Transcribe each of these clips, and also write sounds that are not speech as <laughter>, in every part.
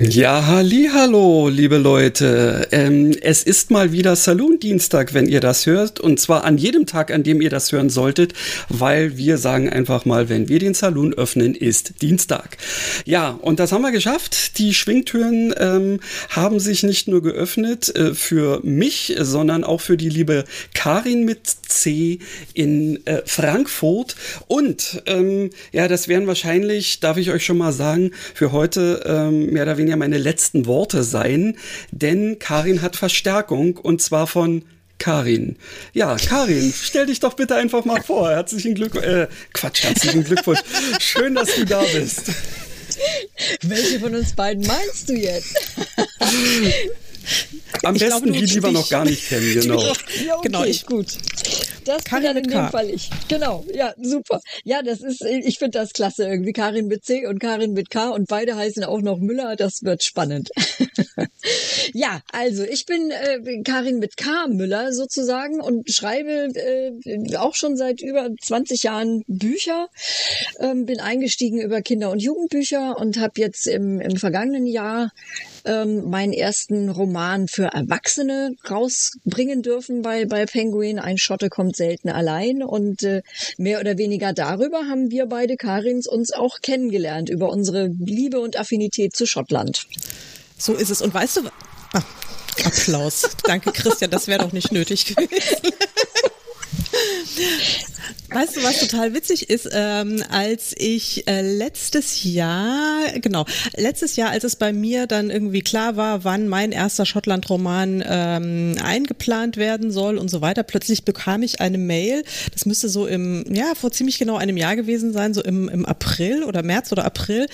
Ja, halli, hallo, liebe Leute. Ähm, es ist mal wieder Saloon-Dienstag, wenn ihr das hört. Und zwar an jedem Tag, an dem ihr das hören solltet, weil wir sagen einfach mal, wenn wir den Saloon öffnen, ist Dienstag. Ja, und das haben wir geschafft. Die Schwingtüren ähm, haben sich nicht nur geöffnet äh, für mich, sondern auch für die liebe Karin mit C in äh, Frankfurt. Und ähm, ja, das wären wahrscheinlich, darf ich euch schon mal sagen, für heute ähm, mehr oder weniger meine letzten Worte sein, denn Karin hat Verstärkung und zwar von Karin. Ja, Karin, stell dich doch bitte einfach mal vor. Herzlichen Glückwunsch. Äh, Quatsch, herzlichen Glückwunsch. Schön, dass du da bist. Welche von uns beiden meinst du jetzt? <laughs> Am ich besten glaube, die, die wir noch gar nicht kennen, genau. <laughs> ja, okay, genau, ich, gut. Das Karin dann in dem K. Fall ich. Genau, ja, super. Ja, das ist, ich finde das klasse irgendwie. Karin mit C und Karin mit K und beide heißen auch noch Müller. Das wird spannend. <laughs> ja, also ich bin äh, Karin mit K Müller sozusagen und schreibe äh, auch schon seit über 20 Jahren Bücher. Ähm, bin eingestiegen über Kinder- und Jugendbücher und habe jetzt im, im vergangenen Jahr ähm, meinen ersten Roman für Erwachsene rausbringen dürfen bei, bei Penguin. Ein Schotte kommt selten allein und äh, mehr oder weniger darüber haben wir beide Karins uns auch kennengelernt, über unsere Liebe und Affinität zu Schottland. So ist es. Und weißt du, ah, Applaus. Danke, Christian, das wäre doch nicht nötig gewesen. <laughs> Weißt du, was total witzig ist? Ähm, als ich äh, letztes Jahr, genau, letztes Jahr, als es bei mir dann irgendwie klar war, wann mein erster Schottland-Roman ähm, eingeplant werden soll und so weiter, plötzlich bekam ich eine Mail, das müsste so im, ja, vor ziemlich genau einem Jahr gewesen sein, so im, im April oder März oder April.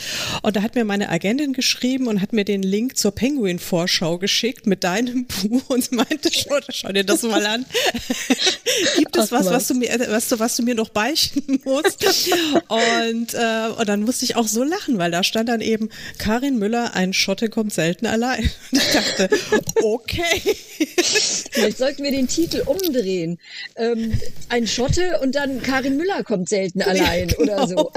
Und da hat mir meine Agentin geschrieben und hat mir den Link zur Penguin-Vorschau geschickt mit deinem <laughs> Buch und meinte, schau, schau dir das mal an. <laughs> Gibt es was, was du mir, was du, was du mir noch beichten <laughs> musst. und, äh, und dann musste ich auch so lachen, weil da stand dann eben Karin Müller, ein Schotte kommt selten allein. <laughs> Und ich dachte, okay. Vielleicht sollten wir den Titel umdrehen. Ähm, ein Schotte und dann Karin Müller kommt selten allein ja, genau. oder so.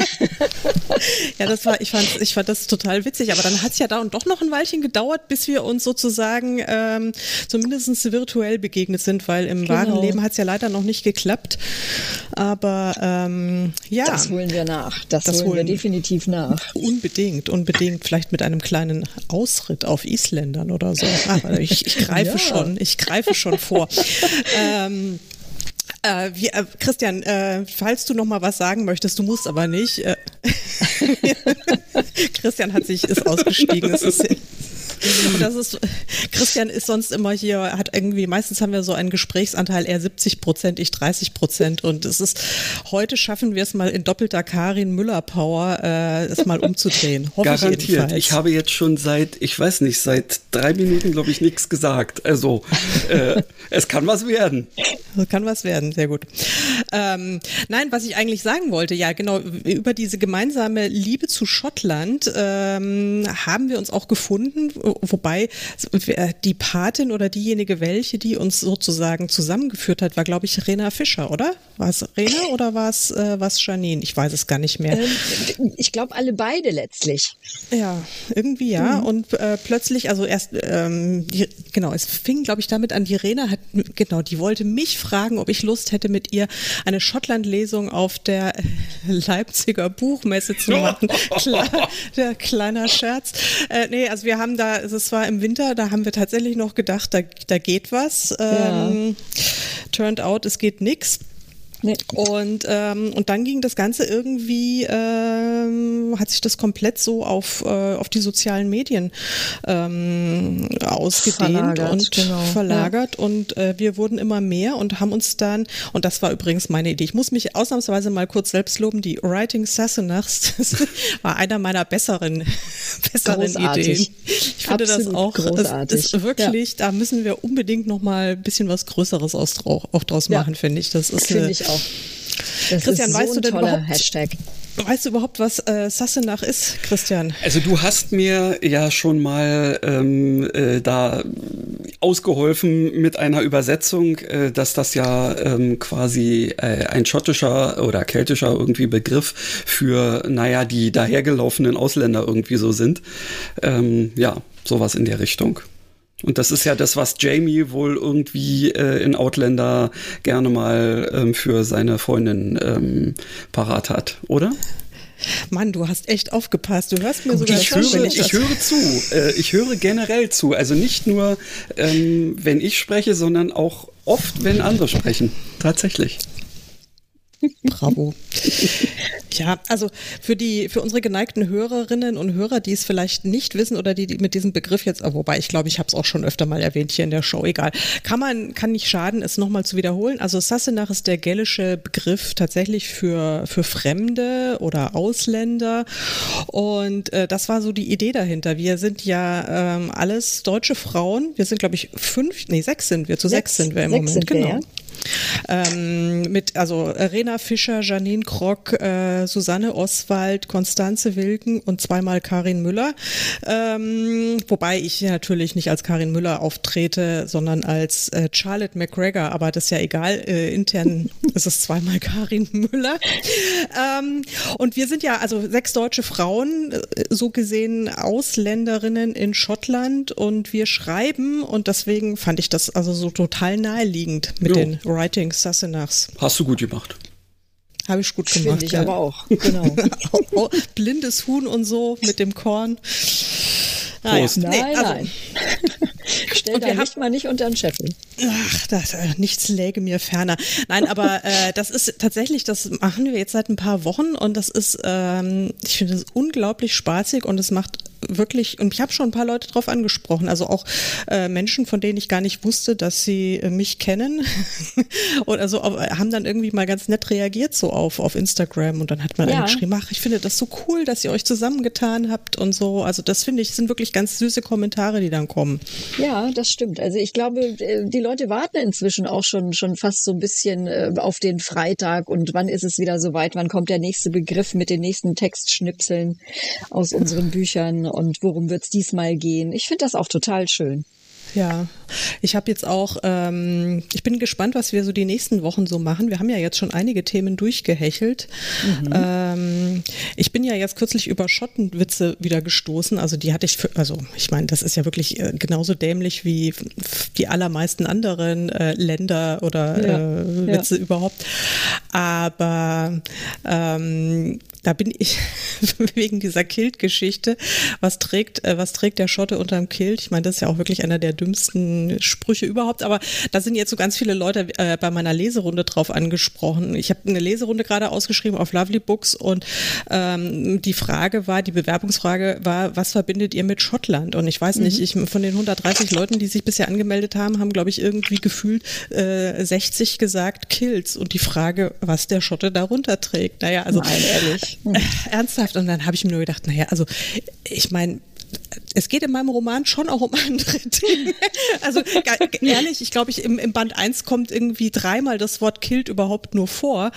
ja, das war, ich fand, ich fand das total witzig, aber dann hat es ja da und doch noch ein Weilchen gedauert, bis wir uns sozusagen ähm, zumindest virtuell begegnet sind, weil im genau. wahren Leben hat es ja leider noch nicht geklappt. Aber ähm, ja. Das holen wir nach. Das, das holen, holen wir definitiv nach. Unbedingt, unbedingt. Vielleicht mit einem kleinen Ausritt auf Isländern oder so. Ah, ich, ich greife <laughs> ja. schon, ich greife schon vor. ähm, äh, wie, äh, Christian, äh, falls du noch mal was sagen möchtest, du musst aber nicht. Äh, <laughs> Christian hat sich ist ausgestiegen. Es ist <laughs> und <laughs> das ist, Christian ist sonst immer hier, hat irgendwie, meistens haben wir so einen Gesprächsanteil, eher 70 Prozent, ich 30 Prozent. Und es ist, heute schaffen wir es mal in doppelter Karin Müller Power, äh, es mal umzudrehen. <laughs> Hoffe Garantiert. Ich, ich, habe jetzt schon seit, ich weiß nicht, seit drei Minuten, glaube ich, nichts gesagt. Also, äh, es kann was werden. Es kann was werden, sehr gut. Ähm, nein, was ich eigentlich sagen wollte, ja, genau, über diese gemeinsame Liebe zu Schottland ähm, haben wir uns auch gefunden wobei die Patin oder diejenige welche, die uns sozusagen zusammengeführt hat, war, glaube ich, Rena Fischer, oder? War es Rena oder war es äh, Janine? Ich weiß es gar nicht mehr. Ähm, ich glaube, alle beide letztlich. Ja, irgendwie ja. Mhm. Und äh, plötzlich, also erst, ähm, die, genau, es fing, glaube ich, damit an, die Rena hat, genau, die wollte mich fragen, ob ich Lust hätte, mit ihr eine Schottland-Lesung auf der Leipziger Buchmesse zu machen. <laughs> Klar, der kleiner Scherz. Äh, nee, also wir haben da, es war im Winter, da haben wir tatsächlich noch gedacht, da, da geht was. Ähm, ja. Turned out, es geht nix. Nee. Und, ähm, und dann ging das Ganze irgendwie, ähm, hat sich das komplett so auf, äh, auf die sozialen Medien ähm, ausgedehnt verlagert, und genau. verlagert. Ja. Und äh, wir wurden immer mehr und haben uns dann, und das war übrigens meine Idee, ich muss mich ausnahmsweise mal kurz selbst loben, die Writing Sassenachs, <laughs> das war einer meiner besseren, <laughs> besseren Ideen. Ich finde Absolut das auch, großartig. ist wirklich, ja. da müssen wir unbedingt noch mal ein bisschen was Größeres aus, auch draus machen, ja. finde ich. Das ist finde ich auch. Das Christian, so weißt du denn überhaupt, Hashtag. Weißt du überhaupt, was äh, Sassenach ist, Christian? Also du hast mir ja schon mal ähm, äh, da ausgeholfen mit einer Übersetzung, äh, dass das ja ähm, quasi äh, ein schottischer oder keltischer irgendwie Begriff für, naja, die dahergelaufenen Ausländer irgendwie so sind. Ähm, ja, sowas in der Richtung. Und das ist ja das, was Jamie wohl irgendwie äh, in Outlander gerne mal ähm, für seine Freundin ähm, parat hat, oder? Mann, du hast echt aufgepasst. Du hörst mir sogar ich höre, ich, ich höre zu. Äh, ich höre generell zu. Also nicht nur, ähm, wenn ich spreche, sondern auch oft, wenn andere sprechen. Tatsächlich. Bravo. Ja, also für die, für unsere geneigten Hörerinnen und Hörer, die es vielleicht nicht wissen oder die, die mit diesem Begriff jetzt, wobei ich glaube, ich habe es auch schon öfter mal erwähnt hier in der Show, egal. Kann man, kann nicht schaden, es nochmal zu wiederholen. Also Sassenach ist der gälische Begriff tatsächlich für, für Fremde oder Ausländer. Und äh, das war so die Idee dahinter. Wir sind ja ähm, alles deutsche Frauen. Wir sind, glaube ich, fünf, nee, sechs sind wir, zu sechs, sechs sind wir im Moment. genau. Wir, ja. Ähm, mit also Rena Fischer, Janine Krock, äh, Susanne Oswald, Konstanze Wilken und zweimal Karin Müller. Ähm, wobei ich natürlich nicht als Karin Müller auftrete, sondern als äh, Charlotte McGregor, aber das ist ja egal. Äh, intern <laughs> ist es zweimal Karin Müller. Ähm, und wir sind ja also sechs deutsche Frauen, äh, so gesehen Ausländerinnen in Schottland und wir schreiben und deswegen fand ich das also so total naheliegend mit jo. den Writing Sassenachs. Hast du gut gemacht. Habe ich gut gemacht. Finde ich ja. aber auch, genau. <laughs> Oh, blindes Huhn und so mit dem Korn. Ah, ja. Nein, nee, also, nein. <laughs> Stell da nicht mal nicht unter den Scheffel. Ach, das, äh, nichts läge mir ferner. Nein, aber äh, das ist tatsächlich, das machen wir jetzt seit ein paar Wochen und das ist, ähm, ich finde es unglaublich spaßig und es macht wirklich, und ich habe schon ein paar Leute drauf angesprochen, also auch äh, Menschen, von denen ich gar nicht wusste, dass sie äh, mich kennen oder so, auf, haben dann irgendwie mal ganz nett reagiert so auf, auf Instagram und dann hat man ja. geschrieben, ach, ich finde das so cool, dass ihr euch zusammengetan habt und so, also das finde ich, sind wirklich ganz süße Kommentare, die dann kommen. Ja, das stimmt. Also ich glaube, äh, die Leute warten inzwischen auch schon, schon fast so ein bisschen äh, auf den Freitag und wann ist es wieder soweit, wann kommt der nächste Begriff mit den nächsten Textschnipseln aus unseren Büchern und worum wird es diesmal gehen. Ich finde das auch total schön. Ja, ich habe jetzt auch, ähm, ich bin gespannt, was wir so die nächsten Wochen so machen. Wir haben ja jetzt schon einige Themen durchgehechelt. Mhm. Ähm, ich bin ja jetzt kürzlich über Schottenwitze wieder gestoßen. Also die hatte ich, für, also ich meine, das ist ja wirklich äh, genauso dämlich wie die allermeisten anderen äh, Länder oder ja, äh, Witze ja. überhaupt. Aber ähm, da bin ich <laughs> wegen dieser Kilt-Geschichte. Was trägt, äh, was trägt der Schotte unterm Kilt? Ich meine, das ist ja auch wirklich einer der dümmsten Sprüche überhaupt. Aber da sind jetzt so ganz viele Leute äh, bei meiner Leserunde drauf angesprochen. Ich habe eine Leserunde gerade ausgeschrieben auf Lovely Books und ähm, die Frage war, die Bewerbungsfrage war, was verbindet ihr mit Schottland? Und ich weiß nicht, mhm. ich von den 130 Leuten, die sich bisher angemeldet haben, haben glaube ich irgendwie gefühlt äh, 60 gesagt Kills und die Frage, was der Schotte darunter trägt. Naja, also Nein, ehrlich. Ernsthaft. Und dann habe ich mir nur gedacht, naja, also ich meine, es geht in meinem Roman schon auch um andere <laughs> Dinge. Also ehrlich, ich glaube, ich im, im, Band 1 kommt irgendwie dreimal das Wort Kilt überhaupt nur vor.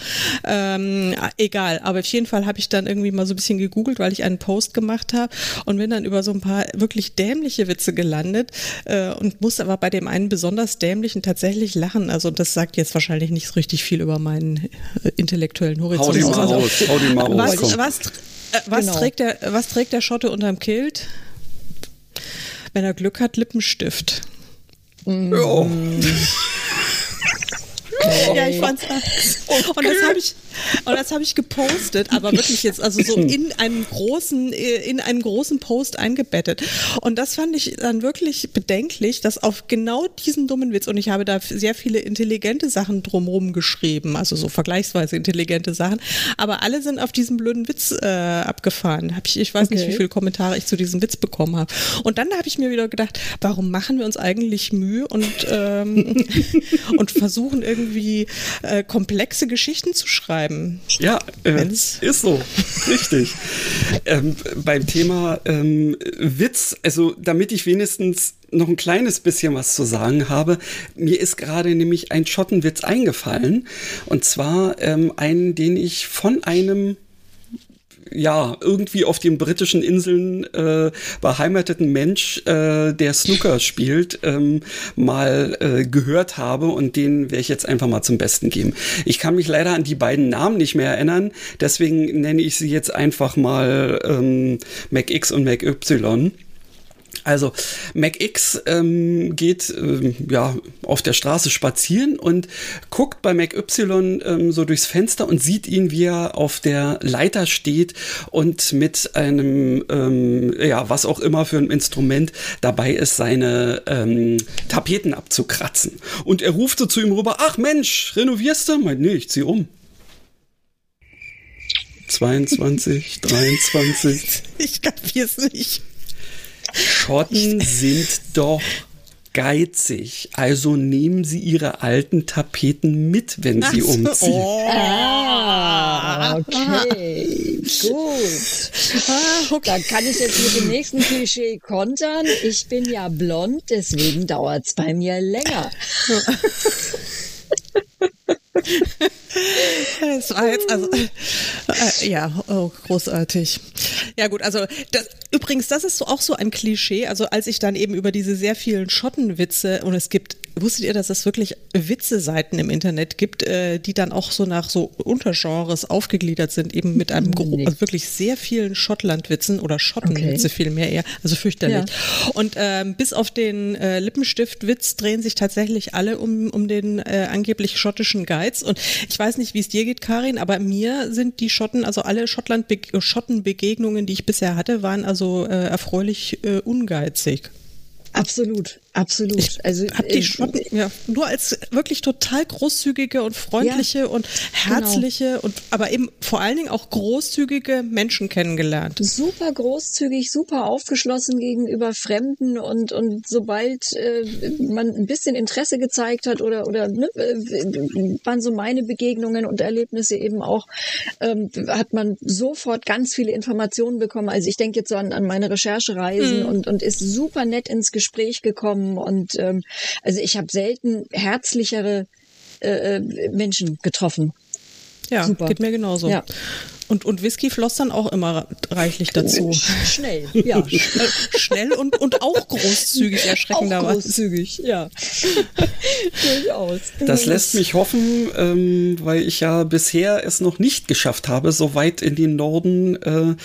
Ähm, egal, aber auf jeden Fall habe ich dann irgendwie mal so ein bisschen gegoogelt, weil ich einen Post gemacht habe und bin dann über so ein paar wirklich dämliche Witze gelandet äh, und muss aber bei dem einen besonders dämlichen tatsächlich lachen. Also das sagt jetzt wahrscheinlich nicht so richtig viel über meinen äh, intellektuellen Horizont. Hau die mal also, aus, hau die mal was, aus. Was, äh, was, genau. trägt der, was trägt der Schotte unterm Kilt? Wenn er Glück hat, Lippenstift. Mm. Ja. <laughs> Ja, ich fand's. Okay. Und das habe ich, und das habe ich gepostet, aber wirklich jetzt also so in einem großen, in einem großen Post eingebettet. Und das fand ich dann wirklich bedenklich, dass auf genau diesen dummen Witz und ich habe da sehr viele intelligente Sachen drumherum geschrieben, also so vergleichsweise intelligente Sachen, aber alle sind auf diesen blöden Witz äh, abgefahren. Hab ich, ich weiß okay. nicht, wie viele Kommentare ich zu diesem Witz bekommen habe. Und dann habe ich mir wieder gedacht, warum machen wir uns eigentlich Mühe und ähm, <laughs> <laughs> und versuchen irgendwie äh, komplexe Geschichten zu schreiben. Ja, äh, ist so. Richtig. ähm, beim Thema ähm, Witz, also damit ich wenigstens noch ein kleines bisschen was zu sagen habe. Mir ist gerade nämlich ein Schottenwitz eingefallen. Und zwar ähm, einen, den ich von einem ja, irgendwie auf den britischen Inseln äh, beheimateten Mensch, äh, der Snooker spielt, ähm, mal äh, gehört habe und den werde ich jetzt einfach mal zum Besten geben. Ich kann mich leider an die beiden Namen nicht mehr erinnern, deswegen nenne ich sie jetzt einfach mal ähm, MacX und MacY. Also MacX ähm, geht ähm, ja auf der Straße spazieren und guckt bei MacY ähm, so durchs Fenster und sieht ihn, wie er auf der Leiter steht und mit einem ähm, ja was auch immer für ein Instrument dabei ist, seine ähm, Tapeten abzukratzen. Und er ruft so zu ihm rüber: Ach Mensch, renovierst du? Meint nee, ich zieh um. 22, 23. <laughs> Ich kapier's nicht. Schotten sind doch geizig. Also nehmen Sie Ihre alten Tapeten mit, wenn Sie umziehen. Oh. Ah, okay, gut. Ah, okay. Da kann ich jetzt mit dem nächsten Klischee kontern. Ich bin ja blond, deswegen dauert es bei mir länger. <laughs> Es war jetzt also äh, ja, oh, großartig. Ja gut, also das, übrigens, das ist so auch so ein Klischee. Also als ich dann eben über diese sehr vielen Schottenwitze und es gibt Wusstet ihr, dass es wirklich Witze-Seiten im Internet gibt, äh, die dann auch so nach so Untergenres aufgegliedert sind, eben mit einem nee. also wirklich sehr vielen Schottlandwitzen oder Schottenwitze okay. vielmehr eher, also fürchterlich. Ja. Und ähm, bis auf den äh, Lippenstiftwitz drehen sich tatsächlich alle um, um den äh, angeblich schottischen Geiz. Und ich weiß nicht, wie es dir geht, Karin, aber mir sind die Schotten, also alle Schottenbegegnungen, die ich bisher hatte, waren also äh, erfreulich äh, ungeizig. Absolut. Absolut. Ich also hab die äh, Schotten ja, nur als wirklich total großzügige und freundliche ja, und herzliche genau. und aber eben vor allen Dingen auch großzügige Menschen kennengelernt. Super großzügig, super aufgeschlossen gegenüber Fremden und und sobald äh, man ein bisschen Interesse gezeigt hat oder oder ne, äh, waren so meine Begegnungen und Erlebnisse eben auch, ähm, hat man sofort ganz viele Informationen bekommen. Also ich denke jetzt so an, an meine Recherchereisen mhm. und und ist super nett ins Gespräch gekommen gekommen und ähm, also ich habe selten herzlichere äh, äh, Menschen getroffen. Ja, Super. geht mir genauso. Ja. Und, und Whisky floss dann auch immer reichlich dazu. Schnell, ja. <laughs> Schnell und, und auch großzügig, erschreckenderweise. Großzügig, ja. <laughs> Durchaus. Das lässt mich hoffen, ähm, weil ich ja bisher es noch nicht geschafft habe, so weit in den Norden äh,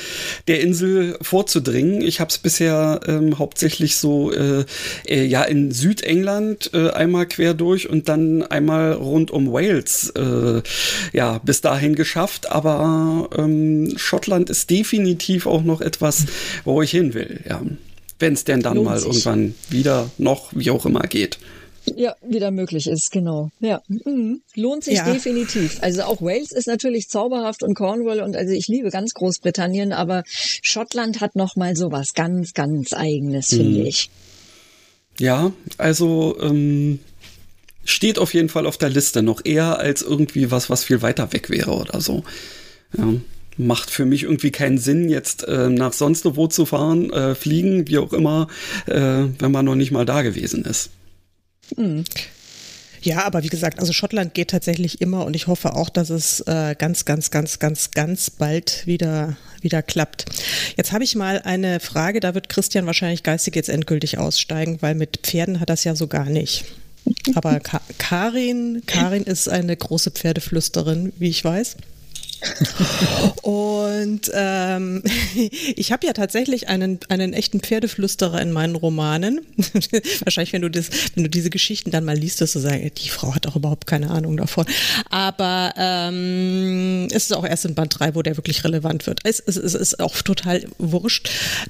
der Insel vorzudringen. Ich habe es bisher ähm, hauptsächlich so äh, äh, ja in Südengland äh, einmal quer durch und dann einmal rund um Wales äh, ja bis dahin geschafft, aber ähm, Schottland ist definitiv auch noch etwas, wo ich hin will. Ja. Wenn es denn dann Lohnt mal sich. irgendwann wieder noch, wie auch immer, geht. Ja, wieder möglich ist, genau. Ja, mhm. lohnt sich ja. definitiv. Also auch Wales ist natürlich zauberhaft und Cornwall und also ich liebe ganz Großbritannien, aber Schottland hat noch mal so was ganz, ganz Eigenes, mhm. finde ich. Ja, also ähm, steht auf jeden Fall auf der Liste noch eher als irgendwie was, was viel weiter weg wäre oder so. Ja, macht für mich irgendwie keinen Sinn, jetzt äh, nach sonst wo zu fahren, äh, fliegen, wie auch immer, äh, wenn man noch nicht mal da gewesen ist. Mhm. Ja, aber wie gesagt, also Schottland geht tatsächlich immer und ich hoffe auch, dass es äh, ganz, ganz, ganz, ganz, ganz bald wieder, wieder klappt. Jetzt habe ich mal eine Frage, da wird Christian wahrscheinlich geistig jetzt endgültig aussteigen, weil mit Pferden hat das ja so gar nicht. Aber Ka Karin, Karin ist eine große Pferdeflüsterin, wie ich weiß. <laughs> Und ähm, <laughs> ich habe ja tatsächlich einen, einen echten Pferdeflüsterer in meinen Romanen. <laughs> Wahrscheinlich, wenn du, das, wenn du diese Geschichten dann mal liest, dass du sagst, die Frau hat auch überhaupt keine Ahnung davon. Aber ähm, es ist auch erst in Band 3, wo der wirklich relevant wird. Es, es, es ist auch total wurscht.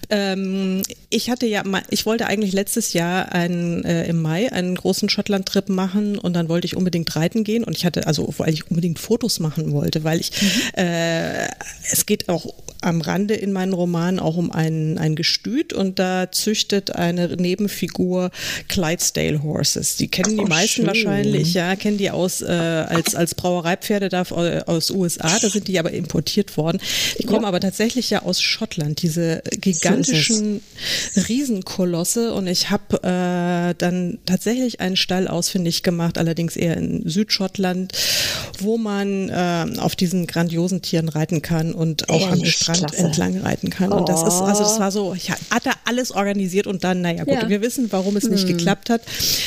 Ähm, ich hatte ja, ich wollte eigentlich letztes Jahr einen, äh, im Mai einen großen Schottland-Trip machen und dann wollte ich unbedingt reiten gehen und ich hatte, also weil ich unbedingt Fotos machen wollte, weil ich, mhm. Äh, es geht auch am Rande in meinen Romanen auch um ein, ein Gestüt und da züchtet eine Nebenfigur Clydesdale Horses. Die kennen die oh, meisten schön. wahrscheinlich, ja, kennen die aus äh, als, als Brauereipferde da aus USA, da sind die aber importiert worden. Die kommen ja. aber tatsächlich ja aus Schottland, diese gigantischen so Riesenkolosse und ich habe äh, dann tatsächlich einen Stall ausfindig gemacht, allerdings eher in Südschottland, wo man äh, auf diesen grandiosen Tieren reiten kann und auch Ehrlich, am Strand klasse. entlang reiten kann. Oh. Und das ist, also das war so, ich hatte alles organisiert und dann, naja gut, ja. wir wissen, warum es nicht hm. geklappt hat.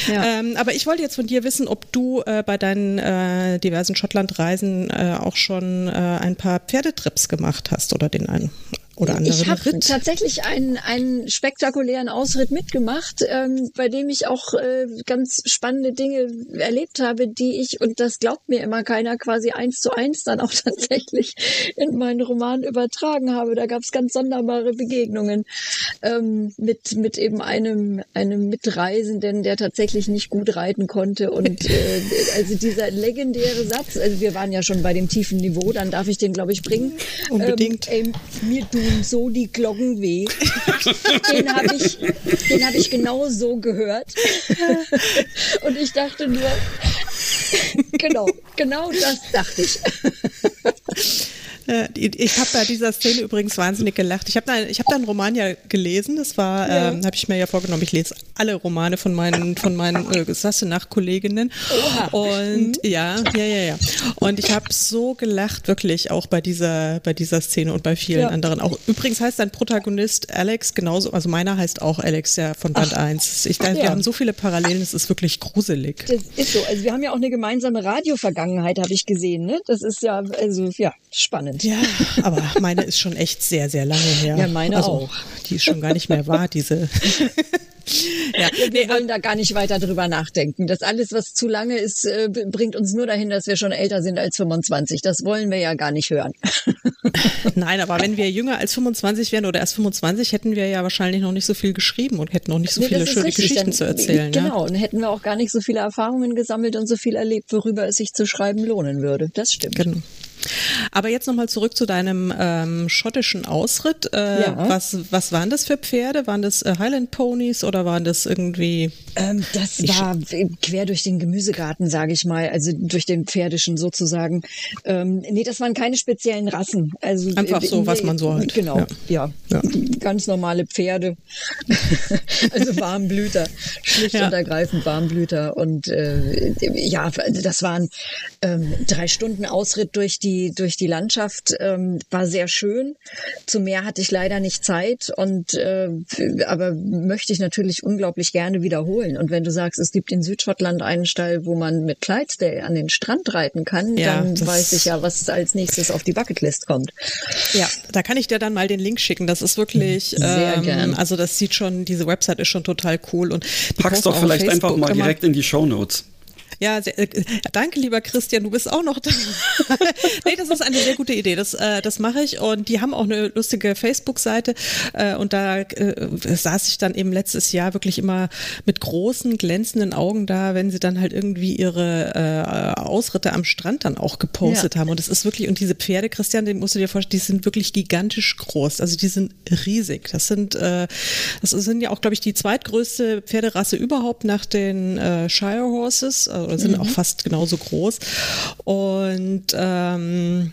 Ja. Ähm, aber ich wollte jetzt von dir wissen, ob du äh, bei deinen äh, diversen Schottlandreisen äh, auch schon äh, ein paar Pferdetrips gemacht hast oder den einen oder anderen Ich habe tatsächlich einen, einen spektakulären Ausritt mitgemacht, ähm, bei dem ich auch äh, ganz spannende Dinge erlebt habe, die ich, und das glaubt mir immer keiner, quasi eins zu eins dann auch <laughs> tatsächlich in meinen Roman übertragen habe. Da gab es ganz sonderbare Begegnungen ähm, mit, mit eben einem, einem Mitreisenden, der tatsächlich nicht gut reiten konnte. Und äh, <laughs> also dieser legendäre Satz, also wir waren ja schon bei dem tiefen Niveau, dann darf ich den, glaube ich, bringen. Unbedingt. Ähm, ey, mir tun so die Glocken weh. den habe ich, den hab ich genau so gehört. <laughs> Und ich dachte nur, <laughs> genau, genau das dachte ich. <laughs> Äh, ich habe bei dieser Szene übrigens wahnsinnig gelacht. Ich habe da, hab da einen Roman ja gelesen. Das war, ja. ähm, habe ich mir ja vorgenommen. Ich lese alle Romane von meinen, von meinen äh, Sasse-Nach-Kolleginnen. Und mhm. ja, ja, ja, ja. Und ich habe so gelacht, wirklich auch bei dieser, bei dieser Szene und bei vielen ja. anderen. Auch übrigens heißt dein Protagonist Alex genauso, also meiner heißt auch Alex, ja, von Band Ach. 1. Ich, Ach, ja. Wir haben so viele Parallelen, es ist wirklich gruselig. Das ist so. Also wir haben ja auch eine gemeinsame Radio-Vergangenheit, habe ich gesehen. Ne? Das ist ja, also ja, spannend. Ja, aber meine ist schon echt sehr, sehr lange her. Ja, meine also, auch. Die ist schon gar nicht mehr wahr, diese. <laughs> ja, wir nee, wollen da gar nicht weiter drüber nachdenken. Das alles, was zu lange ist, äh, bringt uns nur dahin, dass wir schon älter sind als 25. Das wollen wir ja gar nicht hören. <laughs> Nein, aber wenn wir jünger als 25 wären oder erst 25, hätten wir ja wahrscheinlich noch nicht so viel geschrieben und hätten noch nicht so nee, viele schöne richtig. Geschichten dann, zu erzählen. Genau, ja? dann hätten wir auch gar nicht so viele Erfahrungen gesammelt und so viel erlebt, worüber es sich zu schreiben lohnen würde. Das stimmt. Genau. Aber jetzt nochmal zurück zu deinem ähm, schottischen Ausritt. Äh, ja. was, was waren das für Pferde? Waren das äh, Highland Ponys oder waren das irgendwie? Ähm, das war quer durch den Gemüsegarten, sage ich mal, also durch den pferdischen sozusagen. Ähm, nee, das waren keine speziellen Rassen. Also einfach so, was man so hat. Genau, ja, ja. ja. ganz normale Pferde. <laughs> also Warmblüter, schlicht und ergreifend Warmblüter. Und äh, ja, das waren ähm, drei Stunden Ausritt durch die die, durch die Landschaft ähm, war sehr schön. Zum Meer hatte ich leider nicht Zeit und äh, aber möchte ich natürlich unglaublich gerne wiederholen. Und wenn du sagst, es gibt in Südschottland einen Stall, wo man mit Clydesdale an den Strand reiten kann, ja, dann weiß ich ja, was als nächstes auf die Bucketlist kommt. Ja, da kann ich dir dann mal den Link schicken. Das ist wirklich sehr ähm, gern. Also das sieht schon, diese Website ist schon total cool und pack's doch vielleicht Facebook einfach mal direkt in die Show Notes. Ja, sehr, äh, danke, lieber Christian, du bist auch noch da. <laughs> nee, das ist eine sehr gute Idee. Das, äh, das mache ich. Und die haben auch eine lustige Facebook-Seite. Äh, und da äh, saß ich dann eben letztes Jahr wirklich immer mit großen, glänzenden Augen da, wenn sie dann halt irgendwie ihre äh, Ausritte am Strand dann auch gepostet ja. haben. Und es ist wirklich, und diese Pferde, Christian, den musst du dir vorstellen, die sind wirklich gigantisch groß. Also die sind riesig. Das sind, äh, das sind ja auch, glaube ich, die zweitgrößte Pferderasse überhaupt nach den äh, Shire Horses. Äh, oder sind mhm. auch fast genauso groß. Und ähm,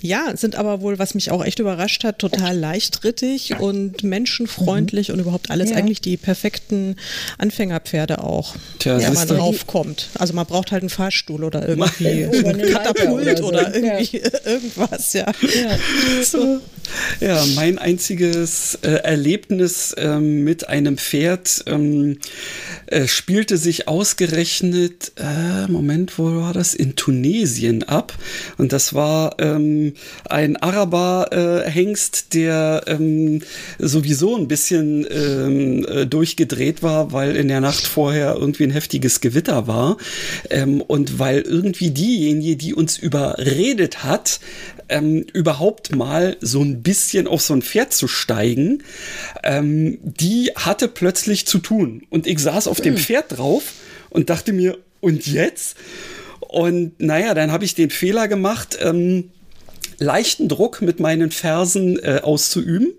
ja, sind aber wohl, was mich auch echt überrascht hat, total leichtrittig und menschenfreundlich mhm. und überhaupt alles ja. eigentlich die perfekten Anfängerpferde auch, Tja, wenn man draufkommt. Also man braucht halt einen Fahrstuhl oder irgendwie ein Katapult oder, oder irgendwie ja. <laughs> irgendwas, ja. ja. So. Ja, mein einziges äh, Erlebnis ähm, mit einem Pferd ähm, äh, spielte sich ausgerechnet, äh, Moment, wo war das? In Tunesien ab. Und das war ähm, ein Araber-Hengst, der ähm, sowieso ein bisschen ähm, äh, durchgedreht war, weil in der Nacht vorher irgendwie ein heftiges Gewitter war. Ähm, und weil irgendwie diejenige, die uns überredet hat, ähm, überhaupt mal so ein bisschen auf so ein Pferd zu steigen, ähm, die hatte plötzlich zu tun. Und ich saß auf dem hm. Pferd drauf und dachte mir, und jetzt? Und naja, dann habe ich den Fehler gemacht, ähm, leichten Druck mit meinen Fersen äh, auszuüben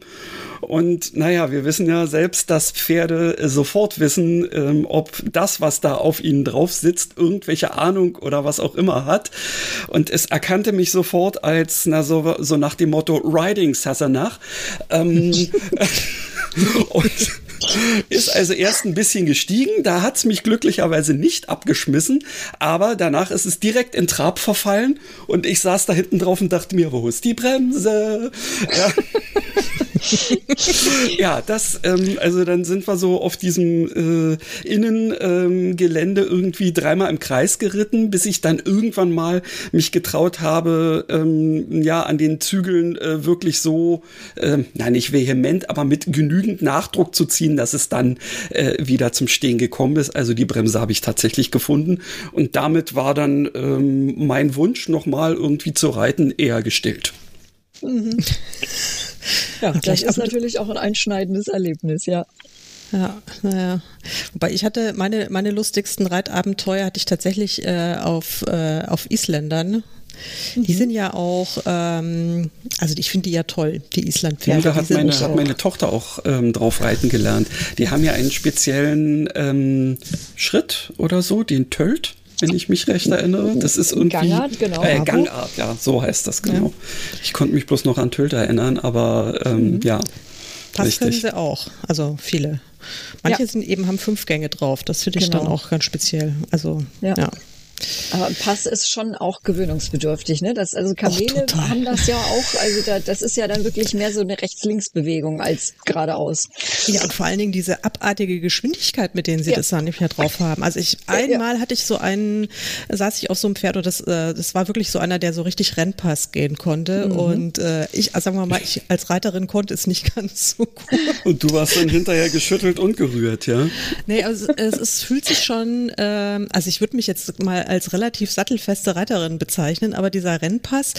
und naja, wir wissen ja selbst, dass Pferde äh, sofort wissen, ähm, ob das, was da auf ihnen drauf sitzt, irgendwelche Ahnung oder was auch immer hat. Und es erkannte mich sofort als, na, so, so nach dem Motto Riding Sassanach. Ähm, <laughs> <laughs> und ist also erst ein bisschen gestiegen, da hat es mich glücklicherweise nicht abgeschmissen, aber danach ist es direkt in Trab verfallen und ich saß da hinten drauf und dachte mir, wo ist die Bremse? Ja. <laughs> ja, das, ähm, also dann sind wir so auf diesem äh, Innengelände ähm, irgendwie dreimal im Kreis geritten, bis ich dann irgendwann mal mich getraut habe, ähm, ja, an den Zügeln äh, wirklich so, äh, nein, nicht vehement, aber mit genügend Nachdruck zu ziehen, dass es dann äh, wieder zum Stehen gekommen ist. Also die Bremse habe ich tatsächlich gefunden und damit war dann ähm, mein Wunsch, nochmal irgendwie zu reiten, eher gestillt. Mhm. <laughs> Ja, das ist natürlich auch ein einschneidendes Erlebnis, ja. Ja, naja. Wobei ich hatte meine, meine lustigsten Reitabenteuer hatte ich tatsächlich äh, auf, äh, auf Isländern. Die mhm. sind ja auch, ähm, also ich finde die ja toll, die Islandpferde. Ja, da hat meine, hat meine Tochter auch ähm, drauf reiten gelernt. Die haben ja einen speziellen ähm, Schritt oder so, den Tölt wenn ich mich recht erinnere. Das ist irgendwie. Gangart, genau. Äh, Gangart, ja, so heißt das genau. Ja. Ich konnte mich bloß noch an Tölt erinnern, aber ähm, mhm. ja. Das richtig. können sie auch, also viele. Manche ja. sind eben haben fünf Gänge drauf. Das finde ich genau. dann auch ganz speziell. Also ja. ja. Aber Pass ist schon auch gewöhnungsbedürftig, ne? Das, also Kamele Och, haben das ja auch, also da, das ist ja dann wirklich mehr so eine Rechts-Links-Bewegung als geradeaus. Ja, und vor allen Dingen diese abartige Geschwindigkeit, mit denen sie ja. das dann nicht mehr drauf haben. Also ich, einmal ja. hatte ich so einen, saß ich auf so einem Pferd und das, äh, das war wirklich so einer, der so richtig Rennpass gehen konnte. Mhm. Und äh, ich, also sagen wir mal, ich als Reiterin konnte es nicht <laughs> ganz so gut. Und du warst dann hinterher geschüttelt und gerührt, ja? Nee, also es, es fühlt sich schon, ähm, also ich würde mich jetzt mal als relativ sattelfeste Reiterin bezeichnen, aber dieser Rennpass,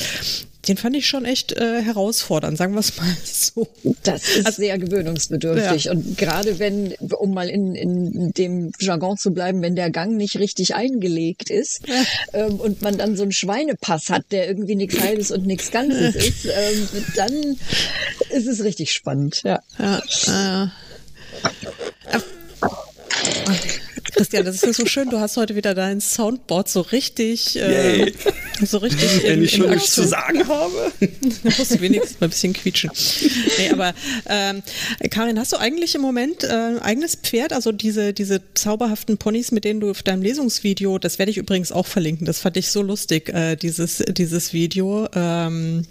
den fand ich schon echt äh, herausfordernd, sagen wir es mal <laughs> so. Das ist also, sehr gewöhnungsbedürftig. Ja. Und gerade wenn, um mal in, in dem Jargon zu bleiben, wenn der Gang nicht richtig eingelegt ist ähm, und man dann so einen Schweinepass hat, der irgendwie nichts Halbes und nichts Ganzes ist, ähm, dann ist es richtig spannend. Ja. ja äh, Christian, das ist ja so schön. Du hast heute wieder dein Soundboard so richtig, äh, so richtig. <laughs> Wenn ich schon nichts zu sagen habe. Da musst du wenigstens mal ein bisschen quietschen. Nee, aber ähm, Karin, hast du eigentlich im Moment äh, ein eigenes Pferd? Also diese, diese zauberhaften Ponys, mit denen du auf deinem Lesungsvideo, das werde ich übrigens auch verlinken. Das fand ich so lustig, äh, dieses, dieses Video. Ähm,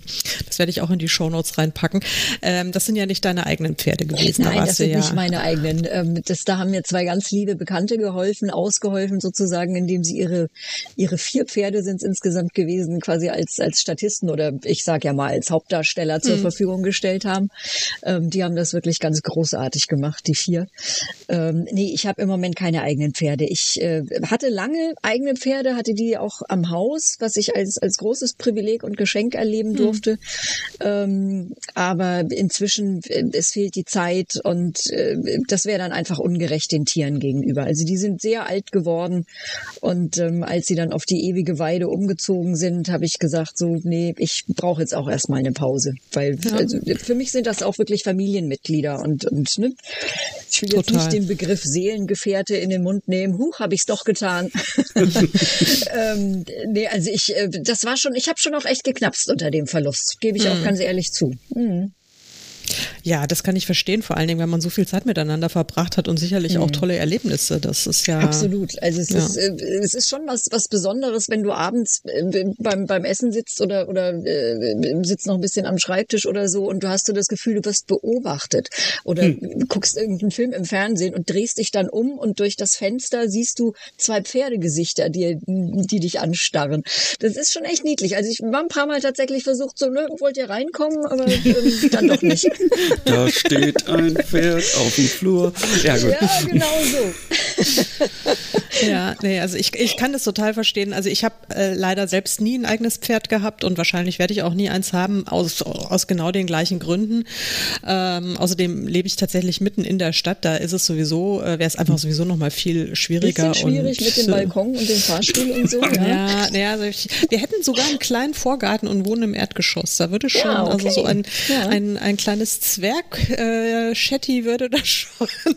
das werde ich auch in die Shownotes reinpacken. Ähm, das sind ja nicht deine eigenen Pferde gewesen. Nein, da das sind ja nicht meine eigenen. Ähm, das, da haben mir zwei ganz liebe Bekannte geholfen, ausgeholfen sozusagen, indem sie ihre, ihre vier Pferde sind es insgesamt gewesen, quasi als, als Statisten oder ich sage ja mal als Hauptdarsteller zur mhm. Verfügung gestellt haben. Ähm, die haben das wirklich ganz großartig gemacht, die vier. Ähm, nee, ich habe im Moment keine eigenen Pferde. Ich äh, hatte lange eigene Pferde, hatte die auch am Haus, was ich als, als großes Privileg und Geschenk erleben mhm. durfte. Ähm, aber inzwischen, äh, es fehlt die Zeit und äh, das wäre dann einfach ungerecht den Tieren gegenüber. Also die sind sehr alt geworden und ähm, als sie dann auf die ewige Weide umgezogen sind, habe ich gesagt, so, nee, ich brauche jetzt auch erstmal eine Pause, weil ja. also, für mich sind das auch wirklich Familienmitglieder und, und ne, ich will Total. jetzt nicht den Begriff Seelengefährte in den Mund nehmen. Huch, habe ich es doch getan. <laughs> ähm, nee, also ich, äh, das war schon, ich habe schon auch echt geknapst unter dem Verlust, gebe ich mhm. auch ganz ehrlich zu. Mhm. Ja, das kann ich verstehen, vor allen Dingen, wenn man so viel Zeit miteinander verbracht hat und sicherlich mhm. auch tolle Erlebnisse. Das ist ja. Absolut. Also es, ja. ist, äh, es ist schon was, was Besonderes, wenn du abends äh, beim, beim Essen sitzt oder, oder äh, sitzt noch ein bisschen am Schreibtisch oder so und du hast so das Gefühl, du wirst beobachtet oder hm. guckst irgendeinen Film im Fernsehen und drehst dich dann um und durch das Fenster siehst du zwei Pferdegesichter, die, die dich anstarren. Das ist schon echt niedlich. Also ich war ein paar Mal tatsächlich versucht, so, ne, wollt ihr reinkommen, aber ähm, dann doch nicht. <laughs> <laughs> Da steht ein Pferd auf dem Flur. Ja, gut. Ja, genau so. <laughs> ja, nee, also ich, ich kann das total verstehen. Also ich habe äh, leider selbst nie ein eigenes Pferd gehabt und wahrscheinlich werde ich auch nie eins haben, aus, aus genau den gleichen Gründen. Ähm, außerdem lebe ich tatsächlich mitten in der Stadt, da ist es sowieso, äh, wäre es einfach sowieso noch mal viel schwieriger. Bisschen schwierig und, mit dem Balkon und dem Fahrstuhl und so. Ja, ja, ja also ich, wir hätten sogar einen kleinen Vorgarten und wohnen im Erdgeschoss. Da würde schon, ja, okay. also so ein, ja. ein, ein kleines Zwerg, äh, Shetty würde da schon. <laughs>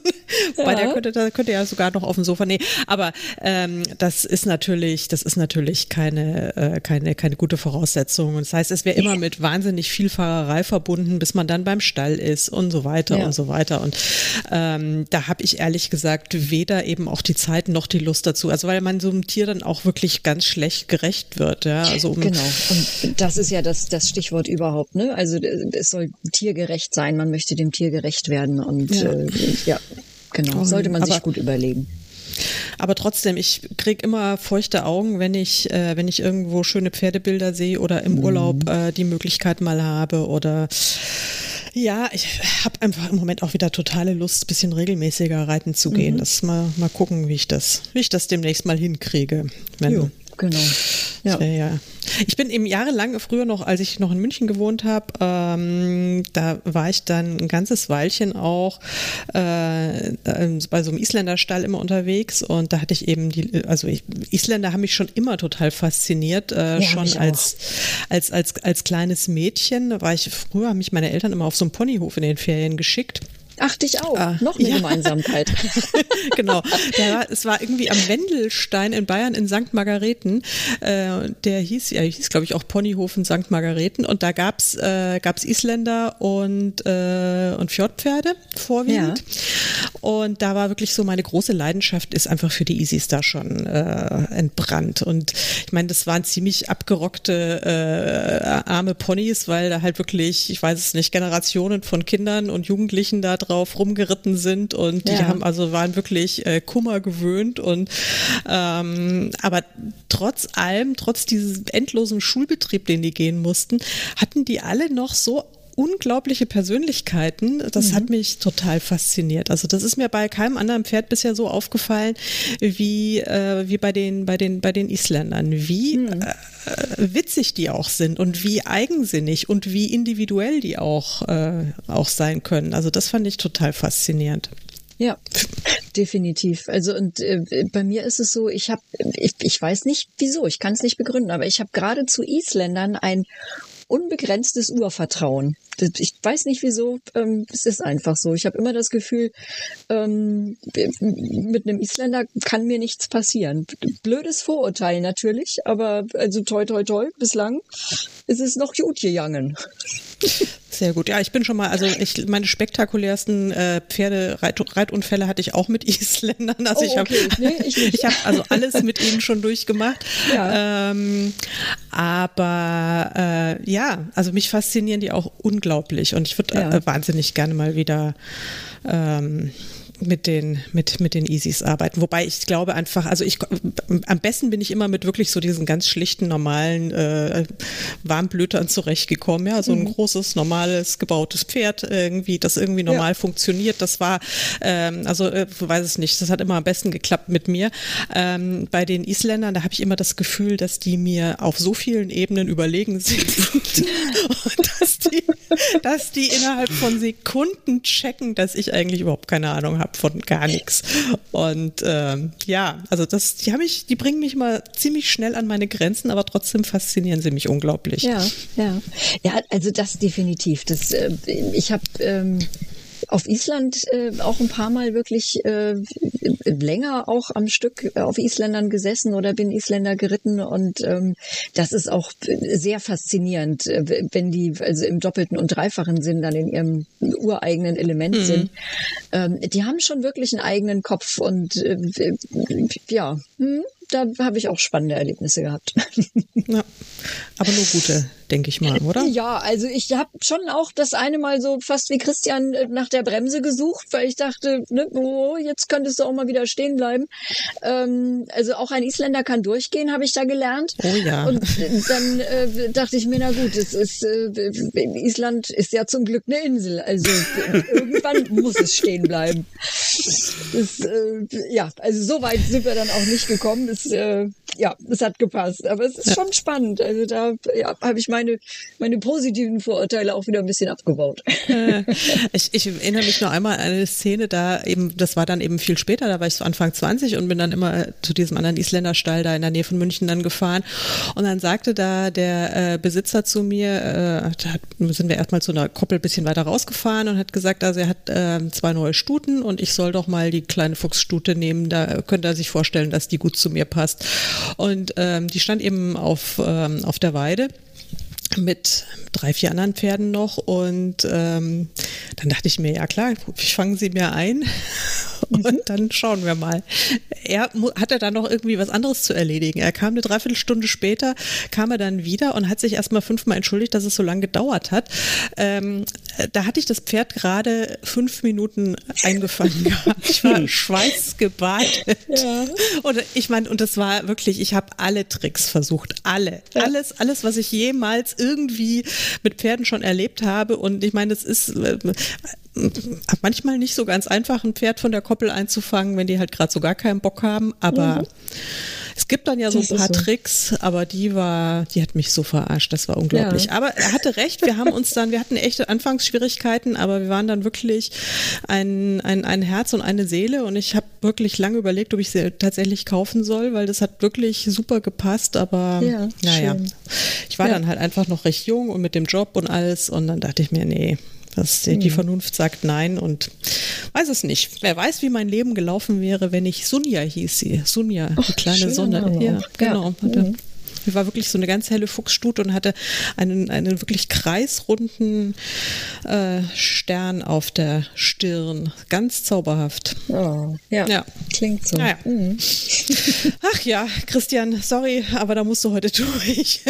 Ja. Weil der könnte, da könnte ja sogar noch auf dem Sofa. Nee, aber ähm, das ist natürlich, das ist natürlich keine, äh, keine, keine gute Voraussetzung. Und das heißt, es wäre immer mit wahnsinnig viel Fahrerei verbunden, bis man dann beim Stall ist und so weiter ja. und so weiter. Und ähm, da habe ich ehrlich gesagt weder eben auch die Zeit noch die Lust dazu. Also weil man so einem Tier dann auch wirklich ganz schlecht gerecht wird. Ja? Also um genau. Und das ist ja das, das Stichwort überhaupt. Ne? Also es soll tiergerecht sein. Man möchte dem Tier gerecht werden und ja, äh, ja genau. Sollte man sich gut überlegen. Aber trotzdem, ich kriege immer feuchte Augen, wenn ich, äh, wenn ich irgendwo schöne Pferdebilder sehe oder im mhm. Urlaub äh, die Möglichkeit mal habe oder ja, ich habe einfach im Moment auch wieder totale Lust, ein bisschen regelmäßiger reiten zu gehen. Mhm. Das mal, mal gucken, wie ich das, wie ich das demnächst mal hinkriege. Wenn, jo, genau. Ja. ja. Ich bin eben jahrelang, früher noch, als ich noch in München gewohnt habe, ähm, da war ich dann ein ganzes Weilchen auch äh, bei so einem Isländerstall immer unterwegs und da hatte ich eben die, also ich, Isländer haben mich schon immer total fasziniert, äh, ja, schon als, als, als, als kleines Mädchen. Da war ich, früher haben mich meine Eltern immer auf so einen Ponyhof in den Ferien geschickt. Ach, dich auch. Ah, Noch eine ja. Gemeinsamkeit. <laughs> genau. Der, es war irgendwie am Wendelstein in Bayern in St. Margareten. Äh, der hieß, ja, hieß, glaube ich, auch Ponyhofen St. Margareten. Und da gab's äh, gab's Isländer und, äh, und Fjordpferde vorwiegend. Ja. Und da war wirklich so meine große Leidenschaft ist einfach für die Isis da schon äh, entbrannt. Und ich meine, das waren ziemlich abgerockte äh, arme Ponys, weil da halt wirklich, ich weiß es nicht, Generationen von Kindern und Jugendlichen da drauf rumgeritten sind und die ja. haben also waren wirklich äh, Kummer gewöhnt und ähm, aber trotz allem, trotz dieses endlosen Schulbetrieb, den die gehen mussten, hatten die alle noch so unglaubliche Persönlichkeiten. Das mhm. hat mich total fasziniert. Also das ist mir bei keinem anderen Pferd bisher so aufgefallen wie, äh, wie bei den, bei den, bei den Isländern. Wie mhm. äh, witzig die auch sind und wie eigensinnig und wie individuell die auch, äh, auch sein können. Also das fand ich total faszinierend. Ja, definitiv. Also und äh, bei mir ist es so, ich habe, ich, ich weiß nicht wieso, ich kann es nicht begründen, aber ich habe gerade zu Isländern ein unbegrenztes Urvertrauen. Ich weiß nicht wieso, ähm, es ist einfach so. Ich habe immer das Gefühl, ähm, mit einem Isländer kann mir nichts passieren. Blödes Vorurteil natürlich, aber also toi toi toi, bislang ist es noch gut gegangen. Sehr gut. Ja, ich bin schon mal, also ich meine spektakulärsten äh, Pferdereitunfälle hatte ich auch mit <laughs> Isländern. Also oh, ich habe nee, ich, <laughs> ich habe also alles mit ihnen schon durchgemacht. Ja. Ähm, aber äh, ja, also mich faszinieren die auch unglaublich und ich würde ja. äh, wahnsinnig gerne mal wieder ähm, mit den, mit, mit den Easys arbeiten. Wobei ich glaube einfach, also ich, am besten bin ich immer mit wirklich so diesen ganz schlichten, normalen äh, Warmblütern zurechtgekommen. Ja, so ein mhm. großes, normales, gebautes Pferd irgendwie, das irgendwie normal ja. funktioniert. Das war, ähm, also äh, weiß es nicht, das hat immer am besten geklappt mit mir. Ähm, bei den Isländern, da habe ich immer das Gefühl, dass die mir auf so vielen Ebenen überlegen <laughs> sind. und dass die, dass die innerhalb von Sekunden checken, dass ich eigentlich überhaupt keine Ahnung habe habe von gar nichts. Und ähm, ja, also das, die haben mich, die bringen mich mal ziemlich schnell an meine Grenzen, aber trotzdem faszinieren sie mich unglaublich. Ja, ja. Ja, also das definitiv. Das, äh, ich habe ähm, auf Island äh, auch ein paar Mal wirklich äh, länger auch am Stück auf Isländern gesessen oder bin Isländer geritten und ähm, das ist auch sehr faszinierend, äh, wenn die also im doppelten und dreifachen Sinn dann in ihrem ureigenen Element mhm. sind. Ähm, die haben schon wirklich einen eigenen Kopf und äh, ja, hm, da habe ich auch spannende Erlebnisse gehabt. Ja, aber nur gute denke ich mal, oder? Ja, also ich habe schon auch das eine Mal so fast wie Christian äh, nach der Bremse gesucht, weil ich dachte, ne, oh, jetzt könntest du auch mal wieder stehen bleiben. Ähm, also auch ein Isländer kann durchgehen, habe ich da gelernt. Oh ja. Und äh, dann äh, dachte ich mir, na gut, es ist äh, Island ist ja zum Glück eine Insel, also irgendwann <laughs> muss es stehen bleiben. Das, äh, ja, also so weit sind wir dann auch nicht gekommen. Es, äh, ja, es hat gepasst, aber es ist ja. schon spannend. Also da ja, habe ich mal meine, meine positiven Vorurteile auch wieder ein bisschen abgebaut. Äh, ich, ich erinnere mich noch einmal an eine Szene, da eben, das war dann eben viel später, da war ich so Anfang 20 und bin dann immer zu diesem anderen Isländerstall da in der Nähe von München dann gefahren. Und dann sagte da der äh, Besitzer zu mir, äh, da sind wir erstmal zu einer Koppel ein bisschen weiter rausgefahren und hat gesagt, also er hat äh, zwei neue Stuten und ich soll doch mal die kleine Fuchsstute nehmen, da könnte er sich vorstellen, dass die gut zu mir passt. Und ähm, die stand eben auf, ähm, auf der Weide mit drei, vier anderen Pferden noch. Und ähm, dann dachte ich mir, ja klar, ich fange sie mir ein <laughs> und dann schauen wir mal. Er hatte dann noch irgendwie was anderes zu erledigen. Er kam eine Dreiviertelstunde später, kam er dann wieder und hat sich erstmal fünfmal entschuldigt, dass es so lange gedauert hat. Ähm, da hatte ich das Pferd gerade fünf Minuten eingefangen <laughs> gehabt. Ich war schweißgebadet. Ja. Und ich meine, und das war wirklich, ich habe alle Tricks versucht. Alle. Ja. Alles, alles, was ich jemals irgendwie mit Pferden schon erlebt habe. Und ich meine, es ist äh, manchmal nicht so ganz einfach, ein Pferd von der Koppel einzufangen, wenn die halt gerade so gar keinen Bock haben. Aber mhm. Es gibt dann ja so ein paar so. Tricks, aber die war, die hat mich so verarscht, das war unglaublich. Ja. Aber er hatte recht, wir haben uns dann, wir hatten echte Anfangsschwierigkeiten, aber wir waren dann wirklich ein, ein, ein Herz und eine Seele und ich habe wirklich lange überlegt, ob ich sie tatsächlich kaufen soll, weil das hat wirklich super gepasst, aber ja, naja. Ich war ja. dann halt einfach noch recht jung und mit dem Job und alles und dann dachte ich mir, nee, das, die, die hm. Vernunft sagt nein und weiß es nicht. Wer weiß, wie mein Leben gelaufen wäre, wenn ich Sunja hieß sie. Sunja, die kleine Sonne. Ja, genau. Ja. Mhm. Die war wirklich so eine ganz helle Fuchsstute und hatte einen, einen wirklich kreisrunden äh, Stern auf der Stirn. Ganz zauberhaft. Oh, ja, ja. klingt so. Naja. Mhm. <laughs> Ach ja, Christian, sorry, aber da musst du heute <laughs> durch.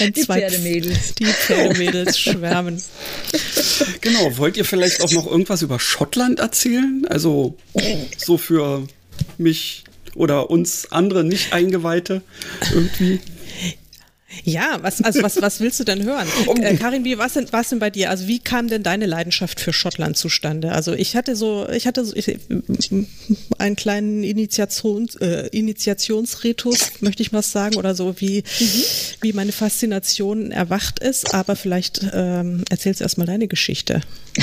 die Pferdemädels. Die Pferdemädels schwärmen. Genau, wollt ihr vielleicht auch noch irgendwas über Schottland erzählen? Also so für mich oder uns andere nicht Eingeweihte irgendwie? Ja, was, also was, was willst du denn hören? <laughs> Äh, Karin, wie war denn, denn bei dir? Also wie kam denn deine Leidenschaft für Schottland zustande? Also ich hatte so, ich hatte so, ich, einen kleinen Initiations, äh, Initiationsritus, möchte ich mal sagen, oder so, wie, mhm. wie meine Faszination erwacht ist. Aber vielleicht ähm, erzählst du erstmal deine Geschichte. <laughs>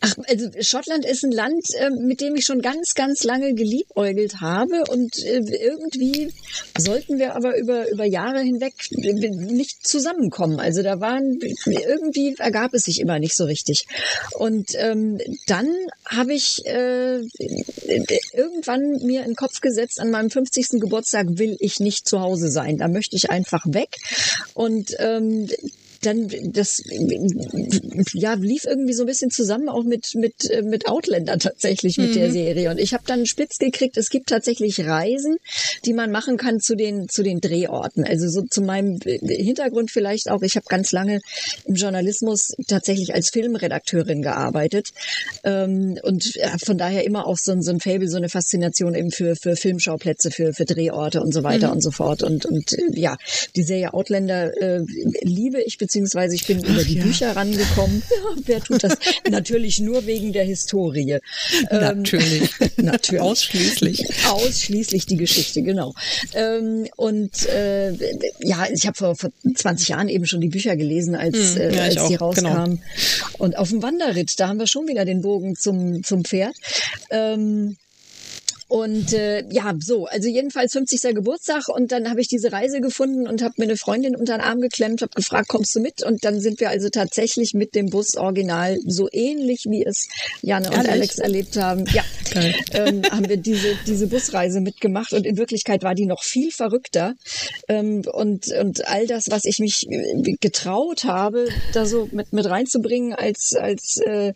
Ach, also Schottland ist ein Land, äh, mit dem ich schon ganz, ganz lange geliebäugelt habe und äh, irgendwie sollten wir aber über, über Jahre hinweg hinweg nicht zusammenkommen. Also da waren, irgendwie ergab es sich immer nicht so richtig. Und ähm, dann habe ich äh, irgendwann mir in den Kopf gesetzt, an meinem 50. Geburtstag will ich nicht zu Hause sein. Da möchte ich einfach weg. Und ähm, dann das ja lief irgendwie so ein bisschen zusammen auch mit mit mit Outlander tatsächlich mit mhm. der Serie und ich habe dann spitz gekriegt es gibt tatsächlich Reisen die man machen kann zu den zu den Drehorten also so zu meinem Hintergrund vielleicht auch ich habe ganz lange im Journalismus tatsächlich als Filmredakteurin gearbeitet ähm, und von daher immer auch so, so ein Fable so eine Faszination eben für für Filmschauplätze für für Drehorte und so weiter mhm. und so fort und und ja die Serie Outlander äh, liebe ich beziehungsweise ich bin Ach, über die ja. Bücher rangekommen. <laughs> Ja, wer tut das? natürlich nur wegen der Historie. Natürlich. Ähm, <laughs> natürlich. Ausschließlich. Ausschließlich die Geschichte, genau. Ähm, und äh, ja, ich habe vor, vor 20 Jahren eben schon die Bücher gelesen, als, hm, ja, äh, als die rauskamen. Genau. Und auf dem Wanderritt, da haben wir schon wieder den Bogen zum, zum Pferd. Ähm, Und äh, ja, so, also jedenfalls 50. Geburtstag und dann habe ich diese Reise gefunden und habe mir eine Freundin unter den Arm geklemmt, habe gefragt, kommst du mit? Und dann sind wir also tatsächlich mit dem Bus original so ähnlich wie es Janne und Ehrlich? Alex erlebt haben. Ja, ähm, haben wir diese diese Busreise mitgemacht und in Wirklichkeit war die noch viel verrückter. Ähm, und und all das, was ich mich äh, getraut habe, da so mit mit reinzubringen als als äh,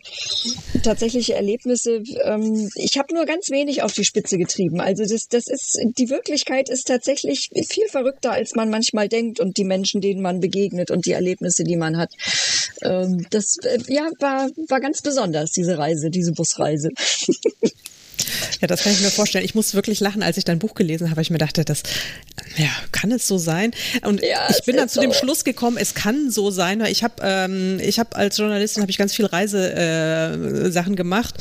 tatsächliche Erlebnisse. Ähm, ich habe nur ganz wenig auf die Spitze getrieben. Also das, das ist, die Wirklichkeit ist tatsächlich viel verrückter, als man manchmal denkt und die Menschen, denen man begegnet und die Erlebnisse, die man hat. Ähm, das, äh, ja, war, war ganz besonders, diese Reise, diese Busreise. <laughs> Ja, das kann ich mir vorstellen. Ich muss wirklich lachen, als ich dein Buch gelesen habe. Ich mir dachte, das, ja, kann es so sein? Und ja, ich bin dann zu dem Schluss gekommen, es kann so sein. Ich habe, ähm, ich habe als Journalistin habe ich ganz viel Reisesachen äh, gemacht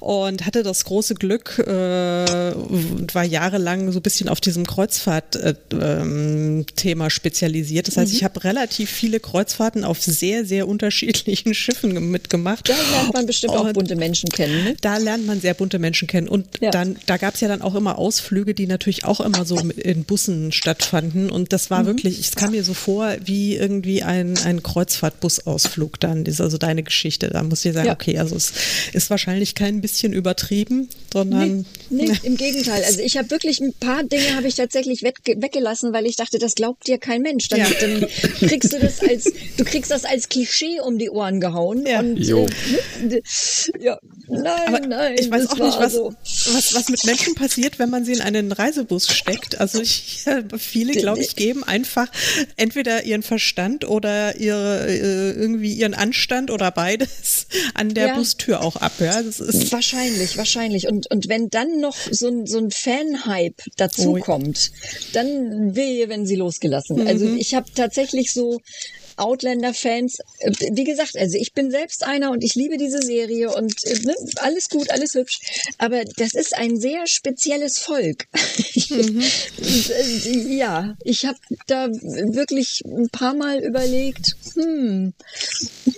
und hatte das große Glück, äh, war jahrelang so ein bisschen auf diesem Kreuzfahrt-Thema äh, ähm, spezialisiert. Das heißt, mhm. ich habe relativ viele Kreuzfahrten auf sehr, sehr unterschiedlichen <laughs> Schiffen mitgemacht. Da lernt man bestimmt und auch bunte Menschen kennen. Ne? Da lernt man sehr bunte Menschen kennen. Und ja. dann, da gab es ja dann auch immer Ausflüge, die natürlich auch immer so <clears throat> in Bussen stattfanden. Und das war mhm. wirklich, es kam mir so vor wie irgendwie ein, ein Kreuzfahrtbusausflug dann. Das ist also deine Geschichte. Da muss ich sagen, ja. okay, also es ist wahrscheinlich kein bisschen übertrieben, sondern. Nee, nee im Gegenteil. Also ich habe wirklich ein paar Dinge habe ich tatsächlich weg, weggelassen, weil ich dachte, das glaubt dir kein Mensch. Dann, ja. dann, kriegst du das als, du kriegst das als Klischee um die Ohren gehauen. Ja. Und, jo. Äh, ja, nein, Aber nein. Ich weiß auch nicht, was, so. was, was mit Menschen passiert, wenn man sie in einen Reisebus steckt. Also ich, viele, glaube ich, geben einfach entweder ihren Verstand oder ihre, äh, irgendwie ihren Anstand oder beides an der ja. Bustür auch ab. Ja, das ist wahrscheinlich, wahrscheinlich. Und, und wenn dann noch so ein, so ein Fan-Hype dazu oh. kommt, dann wehe, wenn sie losgelassen. Also mhm. Also ich habe tatsächlich so Outlander-Fans. Äh, wie gesagt, also ich bin selbst einer und ich liebe diese Serie und äh, ne, alles gut, alles hübsch. Aber das ist ein sehr spezielles Volk. <laughs> Mhm. Äh, ja, ich habe da wirklich ein paar Mal überlegt, hm,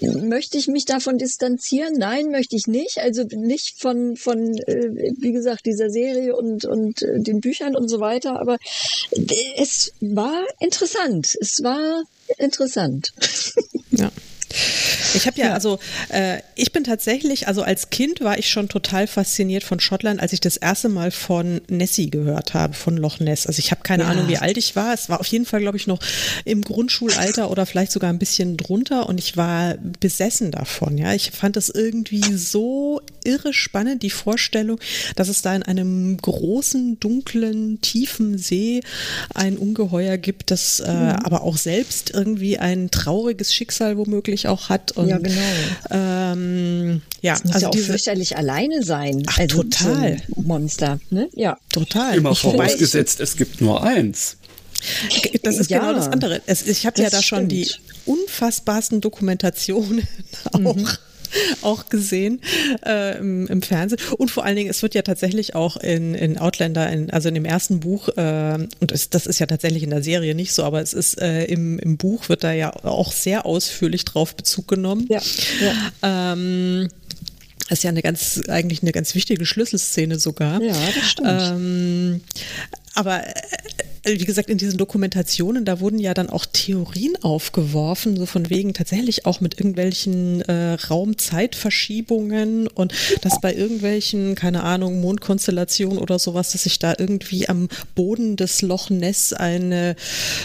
möchte ich mich davon distanzieren? Nein, möchte ich nicht. Also nicht von, von wie gesagt, dieser Serie und, und den Büchern und so weiter. Aber es war interessant. Es war interessant. Ja. Ich habe ja, ja, also äh, ich bin tatsächlich, also als Kind war ich schon total fasziniert von Schottland, als ich das erste Mal von Nessie gehört habe, von Loch Ness. Also ich habe keine ja. Ahnung, wie alt ich war. Es war auf jeden Fall, glaube ich, noch im Grundschulalter oder vielleicht sogar ein bisschen drunter und ich war besessen davon. Ja, ich fand das irgendwie so irre spannend, die Vorstellung, dass es da in einem großen, dunklen, tiefen See ein Ungeheuer gibt, das äh, mhm. aber auch selbst irgendwie ein trauriges Schicksal womöglich auch hat. Und, ja, genau. Ähm, ja, das muss also ja auch diese, fürchterlich alleine sein. Ach, also total. So Monster, ne? Ja. Total. Immer vorausgesetzt, es gibt nur eins. Das ist ja. genau das andere. Es, ich habe ja da schon die unfassbarsten Dokumentationen <laughs> auch. Mhm <laughs> auch gesehen äh, im, im, Fernsehen. Und vor allen Dingen, es wird ja tatsächlich auch in, in Outlander, in, also in dem ersten Buch, äh, und es, das ist ja tatsächlich in der Serie nicht so, aber es ist äh, im, im Buch wird da ja auch sehr ausführlich drauf Bezug genommen. Ja. ja. Ähm, das ist ja eine ganz, eigentlich eine ganz wichtige Schlüsselszene sogar. Ja, das stimmt. Ähm, aber äh, wie gesagt, in diesen Dokumentationen, da wurden ja dann auch Theorien aufgeworfen, so von wegen tatsächlich auch mit irgendwelchen äh, Raumzeitverschiebungen und dass bei irgendwelchen, keine Ahnung, Mondkonstellationen oder sowas, dass sich da irgendwie am Boden des Loch Ness eine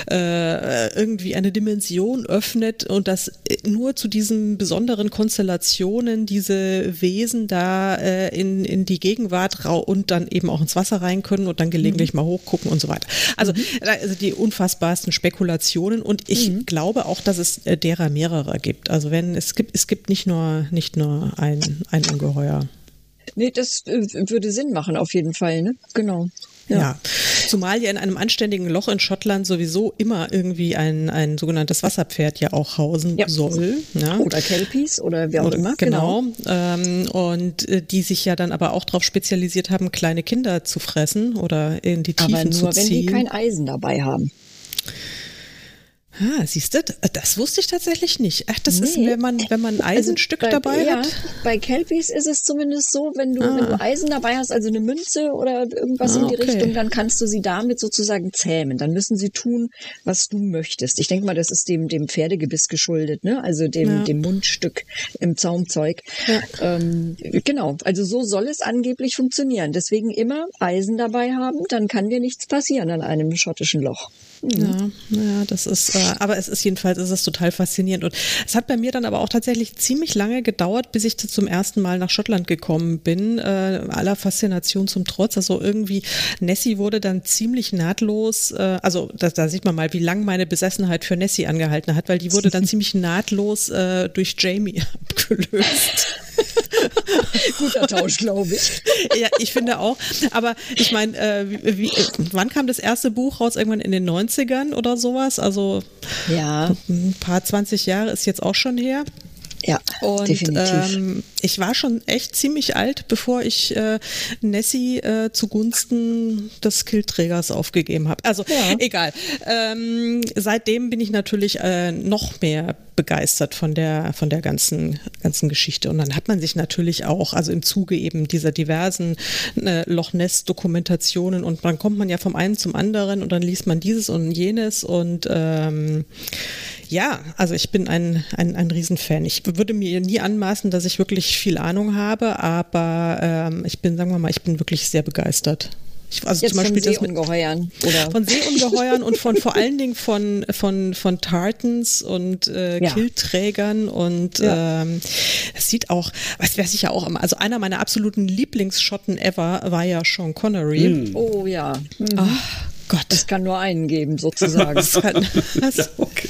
äh, irgendwie eine Dimension öffnet und dass nur zu diesen besonderen Konstellationen diese Wesen da äh, in, in die Gegenwart und dann eben auch ins Wasser rein können und dann gelegentlich mhm. mal hochgucken und so weiter. Also also, mhm. also die unfassbarsten Spekulationen und ich mhm. glaube auch, dass es äh, derer mehrere gibt. Also wenn es gibt, es gibt nicht nur, nicht nur ein, ein Ungeheuer. Nee, das äh, würde Sinn machen, auf jeden Fall, ne? Genau. Ja. ja. Zumal ja in einem anständigen Loch in Schottland sowieso immer irgendwie ein, ein sogenanntes Wasserpferd ja auch hausen ja. soll. Ja. Oder Kelpies oder wie auch immer. Genau. genau. Ähm, und äh, die sich ja dann aber auch darauf spezialisiert haben, kleine Kinder zu fressen oder in die Tiefen zu ziehen. Aber nur, wenn die kein Eisen dabei haben. Ah, siehst du, das wusste ich tatsächlich nicht. Ach, das nee. ist, wenn man, wenn man ein also Eisenstück also bei, dabei ja, hat. Bei Kelpies ist es zumindest so, wenn du, ah. wenn du Eisen dabei hast, also eine Münze oder irgendwas ah, in die okay. Richtung, dann kannst du sie damit sozusagen zähmen. Dann müssen sie tun, was du möchtest. Ich denke mal, das ist dem, dem Pferdegebiss geschuldet, ne? Also dem, ja. dem Mundstück im Zaumzeug. Ja. Ähm, genau. Also so soll es angeblich funktionieren. Deswegen immer Eisen dabei haben, dann kann dir nichts passieren an einem schottischen Loch. Mhm. Ja, ja, das ist, äh, aber es ist jedenfalls, es ist total faszinierend. Und es hat bei mir dann aber auch tatsächlich ziemlich lange gedauert, bis ich zum ersten Mal nach Schottland gekommen bin, äh, aller Faszination zum Trotz. Also irgendwie, Nessie wurde dann ziemlich nahtlos, äh, also da, da sieht man mal, wie lang meine Besessenheit für Nessie angehalten hat, weil die wurde dann <laughs> ziemlich nahtlos äh, durch Jamie <laughs> abgelöst. <laughs> Guter Tausch, glaube ich. ja, ich finde auch. Aber ich meine, äh, wie, wann kam das erste Buch raus? Irgendwann in den 90ern oder sowas? Also ja. ein paar 20 Jahre ist jetzt auch schon her. Ja, und, definitiv. Ähm, ich war schon echt ziemlich alt, bevor ich äh, Nessie äh, zugunsten des Killträgers aufgegeben habe. Also ja. egal. Ähm, seitdem bin ich natürlich äh, noch mehr begeistert von der von der ganzen ganzen Geschichte und dann hat man sich natürlich auch also im Zuge eben dieser diversen äh, Loch Ness Dokumentationen und dann kommt man ja vom einen zum anderen und dann liest man dieses und jenes und ähm, ja, also ich bin ein, ein, ein Riesenfan. Ich würde mir nie anmaßen, dass ich wirklich viel Ahnung habe, aber ähm, ich bin, sagen wir mal, ich bin wirklich sehr begeistert. Ich, also Jetzt zum Beispiel von Seeungeheuern. Oder? Von Seeungeheuern und von vor allen Dingen von, von, von Tartans und äh, ja. Killträgern und ja. ähm, es sieht auch, was weiß ich ja auch immer, also einer meiner absoluten Lieblingsschotten ever war ja Sean Connery. Mm. Oh ja. Mhm. Ach Gott. Es kann nur einen geben, sozusagen. <laughs> das kann, das, <laughs> ja, okay.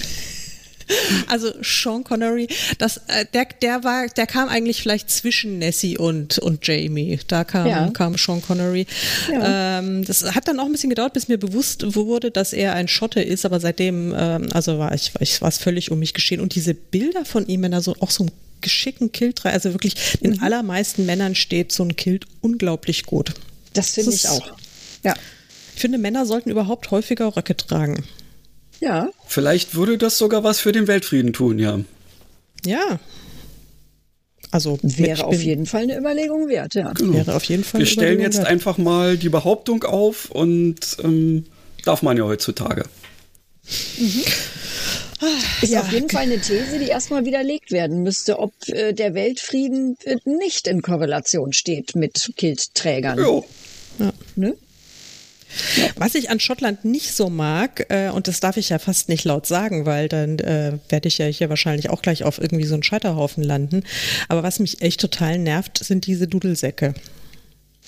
<laughs> Also Sean Connery, das, äh, der, der war, der kam eigentlich vielleicht zwischen Nessie und, und Jamie. Da kam, ja. kam Sean Connery. Ja. Ähm, das hat dann auch ein bisschen gedauert, bis mir bewusst wurde, dass er ein Schotte ist, aber seitdem, ähm, also war ich, ich war es völlig um mich geschehen. Und diese Bilder von ihm, wenn er so auch so einen geschickten Kilt also wirklich den mhm. allermeisten Männern steht so ein Kilt unglaublich gut. Das finde ich auch. Ja. Ich finde, Männer sollten überhaupt häufiger Röcke tragen. Ja. Vielleicht würde das sogar was für den Weltfrieden tun, ja. Ja. Also wäre auf jeden Fall eine Überlegung wert, ja. Genau. Wäre auf jeden Fall. Wir stellen jetzt wert. einfach mal die Behauptung auf und ähm, darf man ja heutzutage. Mhm. Ist ja. auf jeden Fall eine These, die erstmal widerlegt werden müsste, ob äh, der Weltfrieden äh, nicht in Korrelation steht mit Kiltträgern. Ja. Ne? Was ich an Schottland nicht so mag, äh, und das darf ich ja fast nicht laut sagen, weil dann äh, werde ich ja hier wahrscheinlich auch gleich auf irgendwie so einen Scheiterhaufen landen. Aber was mich echt total nervt, sind diese Dudelsäcke.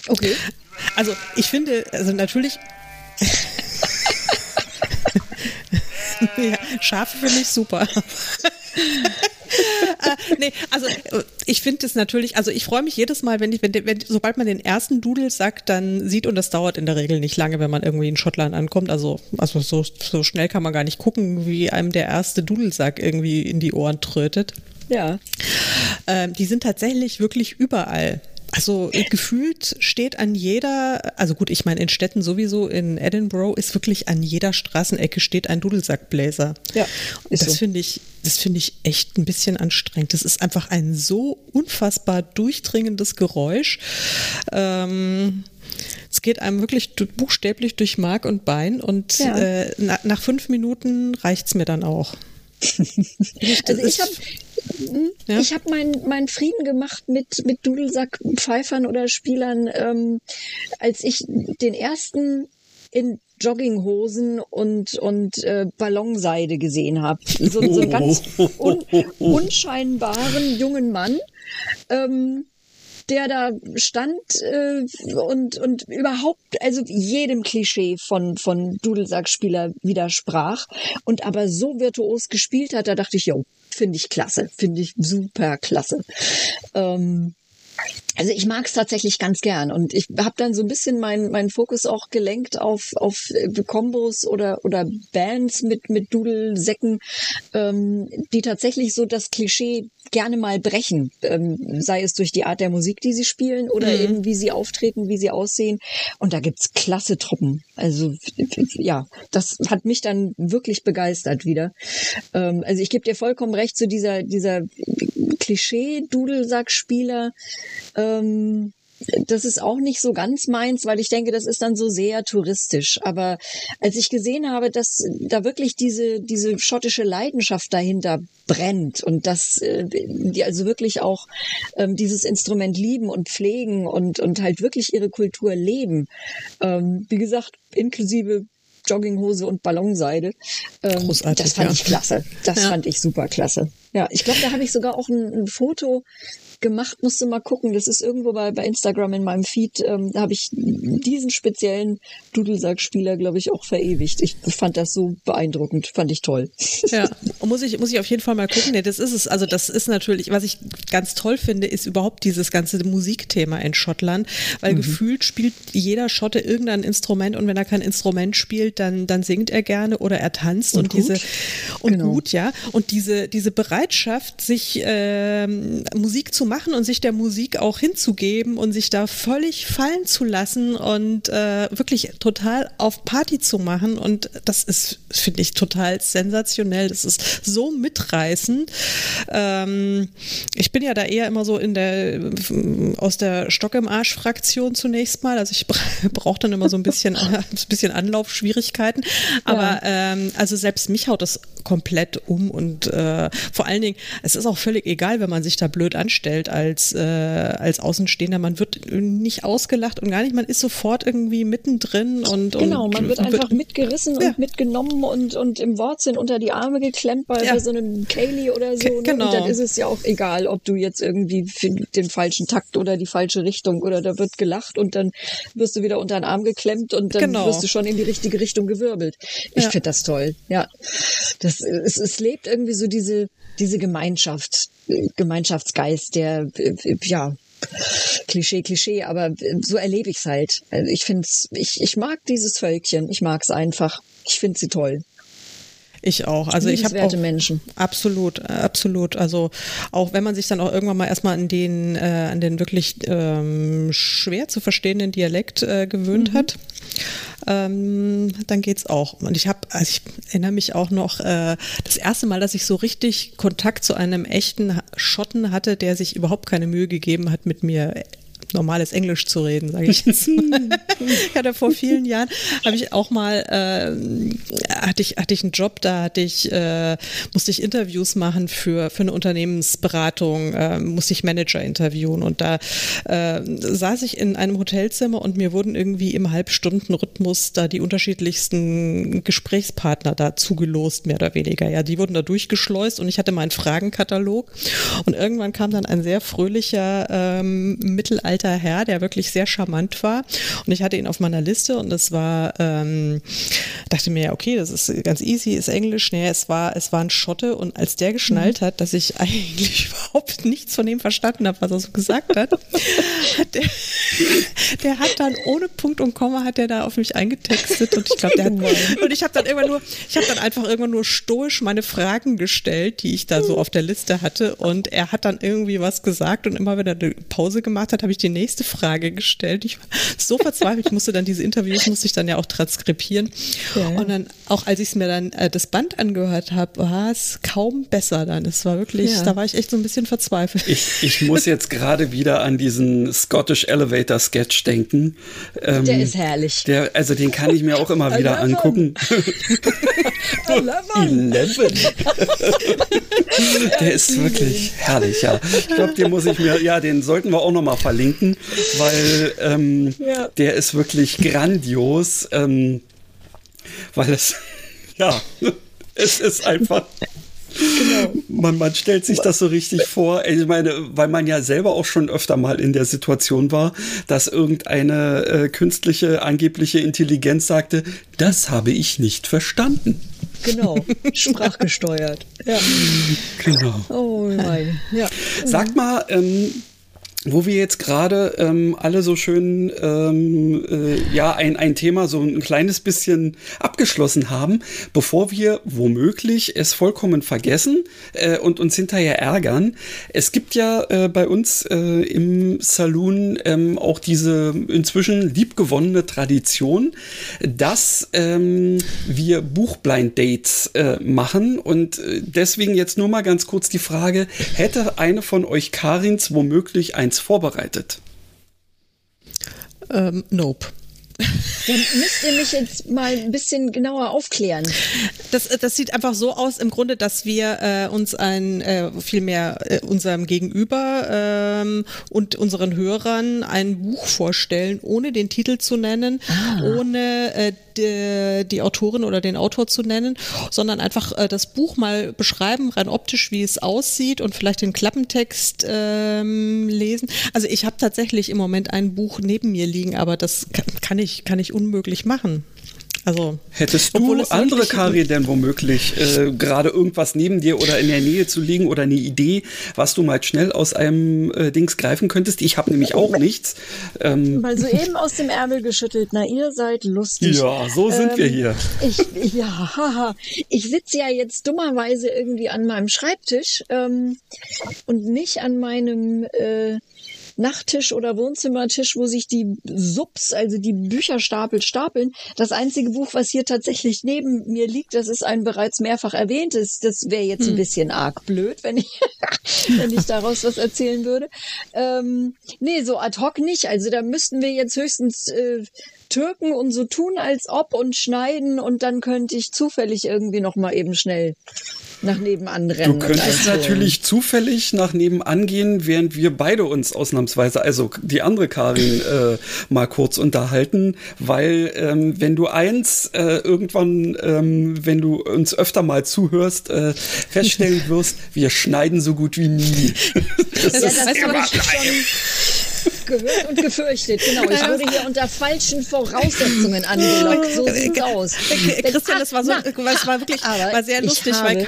Okay. Also ich finde, also natürlich. <laughs> ja, Schafe finde ich super. <laughs> äh, nee, also äh, ich finde es natürlich, also ich freue mich jedes Mal, wenn ich, wenn, wenn, sobald man den ersten Dudelsack dann sieht, und das dauert in der Regel nicht lange, wenn man irgendwie in Schottland ankommt. Also, also so, so schnell kann man gar nicht gucken, wie einem der erste Dudelsack irgendwie in die Ohren trötet. Ja. Ähm, die sind tatsächlich wirklich überall. Also gefühlt steht an jeder, also gut, ich meine in Städten sowieso, in Edinburgh ist wirklich an jeder Straßenecke steht ein Dudelsackbläser. Ja, ist das so. finde ich, das finde ich echt ein bisschen anstrengend. Das ist einfach ein so unfassbar durchdringendes Geräusch. Ähm, es geht einem wirklich buchstäblich durch Mark und Bein und ja. äh, na, nach fünf Minuten reicht es mir dann auch. Also ich habe ja. Ich habe meinen mein Frieden gemacht mit, mit Dudelsack-Pfeifern oder Spielern, ähm, als ich den ersten in Jogginghosen und, und äh, Ballonseide gesehen habe. So, so einen ganz un, unscheinbaren jungen Mann. Ähm, der da stand äh, und, und überhaupt, also jedem Klischee von, von Dudelsackspieler widersprach und aber so virtuos gespielt hat, da dachte ich, jo, finde ich klasse, finde ich super klasse. Ähm, also ich mag es tatsächlich ganz gern und ich habe dann so ein bisschen meinen mein Fokus auch gelenkt auf auf äh, Kombos oder oder Bands mit mit Dudelsäcken, ähm, die tatsächlich so das Klischee gerne mal brechen, ähm, sei es durch die Art der Musik, die sie spielen oder mhm. eben wie sie auftreten, wie sie aussehen. Und da gibt's klasse Truppen. Also ja, das hat mich dann wirklich begeistert wieder. Ähm, also ich gebe dir vollkommen recht zu dieser dieser Klischee-Dudelsackspieler. Ähm, das ist auch nicht so ganz meins, weil ich denke, das ist dann so sehr touristisch. Aber als ich gesehen habe, dass da wirklich diese, diese schottische Leidenschaft dahinter brennt und dass äh, die also wirklich auch ähm, dieses Instrument lieben und pflegen und, und halt wirklich ihre Kultur leben. Ähm, wie gesagt, inklusive Jogginghose und Ballonseide. Ähm, Großartig, das fand ja. ich klasse. Das ja. fand ich super klasse. Ja, ich glaube, da habe ich sogar auch ein, ein Foto gemacht, musst du mal gucken. Das ist irgendwo bei, bei Instagram in meinem Feed. Ähm, da habe ich diesen speziellen Dudelsackspieler, glaube ich, auch verewigt. Ich fand das so beeindruckend, fand ich toll. Ja, <laughs> muss ich, muss ich auf jeden Fall mal gucken. Nee, das ist es. Also das ist natürlich, was ich ganz toll finde, ist überhaupt dieses ganze Musikthema in Schottland, weil mhm. gefühlt spielt jeder Schotte irgendein Instrument und wenn er kein Instrument spielt, dann, dann singt er gerne oder er tanzt und, und diese und genau. gut, ja. Und diese, diese Bereitschaft, sich ähm, Musik zu machen, machen und sich der Musik auch hinzugeben und sich da völlig fallen zu lassen und äh, wirklich total auf Party zu machen. Und das ist, finde ich, total sensationell. Das ist so mitreißend. Ähm, ich bin ja da eher immer so in der aus der Stock im Arsch Fraktion zunächst mal. Also ich <laughs> brauche dann immer so ein bisschen, <laughs> ein bisschen Anlaufschwierigkeiten. Aber ja. ähm, also selbst mich haut das komplett um und äh, vor allen Dingen, es ist auch völlig egal, wenn man sich da blöd anstellt als, äh, als Außenstehender. Man wird nicht ausgelacht und gar nicht, man ist sofort irgendwie mittendrin und. Genau, und, man wird einfach wird, mitgerissen ja. und mitgenommen und, und im Wortsinn unter die Arme geklemmt bei ja. so einem Kaylee oder so. Ne? Genau. Und dann ist es ja auch egal, ob du jetzt irgendwie den falschen Takt oder die falsche Richtung oder da wird gelacht und dann wirst du wieder unter den Arm geklemmt und dann genau. wirst du schon in die richtige Richtung gewirbelt. Ich ja. finde das toll. Ja. Das, es, es lebt irgendwie so diese, diese Gemeinschaft, Gemeinschaftsgeist, der, ja, Klischee, Klischee, aber so erlebe ich es halt. Also ich finde ich, ich mag dieses Völkchen. Ich mag es einfach. Ich finde sie toll. Ich auch. Also ich habe auch Menschen. Absolut, absolut. Also auch wenn man sich dann auch irgendwann mal erstmal an den, äh, an den wirklich ähm, schwer zu verstehenden Dialekt äh, gewöhnt mhm. hat ähm, dann geht's auch. Und ich habe, also ich erinnere mich auch noch, äh, das erste Mal, dass ich so richtig Kontakt zu einem echten Schotten hatte, der sich überhaupt keine Mühe gegeben hat, mit mir normales Englisch zu reden, sage ich <laughs> jetzt mal. <laughs> ich hatte vor vielen Jahren, habe ich auch mal, äh, hatte, ich, hatte ich einen Job, da hatte ich, äh, musste ich Interviews machen für, für eine Unternehmensberatung, äh, musste ich Manager interviewen und da äh, saß ich in einem Hotelzimmer und mir wurden irgendwie im Halbstundenrhythmus da die unterschiedlichsten Gesprächspartner da zugelost, mehr oder weniger. Ja, die wurden da durchgeschleust und ich hatte meinen Fragenkatalog und irgendwann kam dann ein sehr fröhlicher ähm, Mittelalter alter Herr, der wirklich sehr charmant war. Und ich hatte ihn auf meiner Liste und es war, ähm, dachte mir, okay, das ist ganz easy, ist Englisch. Nee, es war, es war ein Schotte und als der geschnallt mhm. hat, dass ich <laughs> eigentlich überhaupt nichts von dem verstanden habe, was er so gesagt hat, hat der, der hat dann ohne Punkt und Komma hat er da auf mich eingetextet und ich glaube, der hat, und ich habe dann irgendwann nur, ich habe dann einfach irgendwann nur stoisch meine Fragen gestellt, die ich da so auf der Liste hatte und er hat dann irgendwie was gesagt und immer wenn er eine Pause gemacht hat, habe ich die nächste Frage gestellt. Ich war so verzweifelt, ich musste dann diese Interviews, musste ich dann ja auch transkribieren. Ja. Und dann, auch als ich es mir dann äh, das Band angehört habe, war es kaum besser dann. Es war wirklich, ja. da war ich echt so ein bisschen verzweifelt. Ich, ich muss jetzt gerade wieder an diesen Scottish Elevator Sketch denken. Ähm, der ist herrlich. Der, also den kann ich mir auch immer wieder angucken. <laughs> Eleven. der ist wirklich herrlich, ja. Ich glaube, den muss ich mir, ja, den sollten wir auch noch mal verlinken verlinken, weil ähm, ja. der ist wirklich grandios, ähm, weil es, <laughs> ja, es ist einfach. Genau. Man, man stellt sich das so richtig vor. Ich meine, weil man ja selber auch schon öfter mal in der Situation war, dass irgendeine äh, künstliche, angebliche Intelligenz sagte, das habe ich nicht verstanden. Genau, <laughs> sprachgesteuert. Ja. Genau. Oh mein. Ja. Sag mal, ähm, wo wir jetzt gerade ähm, alle so schön ähm, äh, ja ein, ein Thema so ein kleines bisschen abgeschlossen haben, bevor wir womöglich es vollkommen vergessen äh, und uns hinterher ärgern. Es gibt ja äh, bei uns äh, im Saloon ähm, auch diese inzwischen liebgewonnene Tradition, dass ähm, wir Buchblind Dates äh, machen und äh, deswegen jetzt nur mal ganz kurz die Frage, hätte eine von euch Karins womöglich ein vorbereitet? Ähm, nope. Dann müsst ihr mich jetzt mal ein bisschen genauer aufklären. Das, das sieht einfach so aus im Grunde, dass wir äh, uns ein äh, vielmehr äh, unserem Gegenüber ähm, und unseren Hörern ein Buch vorstellen, ohne den Titel zu nennen, ah. ohne äh, die, die Autorin oder den Autor zu nennen, sondern einfach äh, das Buch mal beschreiben, rein optisch, wie es aussieht und vielleicht den Klappentext ähm, lesen. Also ich habe tatsächlich im Moment ein Buch neben mir liegen, aber das kann, kann ich, kann ich unmöglich machen. Also hättest du andere Kari denn womöglich äh, gerade irgendwas neben dir oder in der Nähe zu liegen oder eine Idee, was du mal schnell aus einem äh, Dings greifen könntest? Ich habe nämlich auch nichts. Ähm. Mal soeben aus dem Ärmel geschüttelt. Na, ihr seid lustig. Ja, so sind ähm, wir hier. Ich, ja, haha. Ich sitze ja jetzt dummerweise irgendwie an meinem Schreibtisch ähm, und nicht an meinem äh, Nachttisch oder Wohnzimmertisch, wo sich die Subs, also die Bücherstapel stapeln. Das einzige Buch, was hier tatsächlich neben mir liegt, das ist ein bereits mehrfach erwähntes. Das wäre jetzt hm. ein bisschen arg blöd, wenn ich, <laughs> wenn ich daraus was erzählen würde. Ähm, nee, so ad hoc nicht. Also da müssten wir jetzt höchstens äh, Türken und so tun, als ob und schneiden und dann könnte ich zufällig irgendwie noch mal eben schnell nach nebenan rennen. Du könntest natürlich zufällig nach nebenan gehen, während wir beide uns ausnahmsweise, also die andere Karin, <laughs> äh, mal kurz unterhalten, weil ähm, wenn du eins äh, irgendwann, ähm, wenn du uns öfter mal zuhörst, äh, feststellen <laughs> wirst, wir schneiden so gut wie nie. <laughs> das, das ist immer gehört und gefürchtet. Genau, ich wurde hier unter falschen Voraussetzungen angelockt. So sieht's aus. Christian, das war so, das war wirklich, war sehr lustig, weil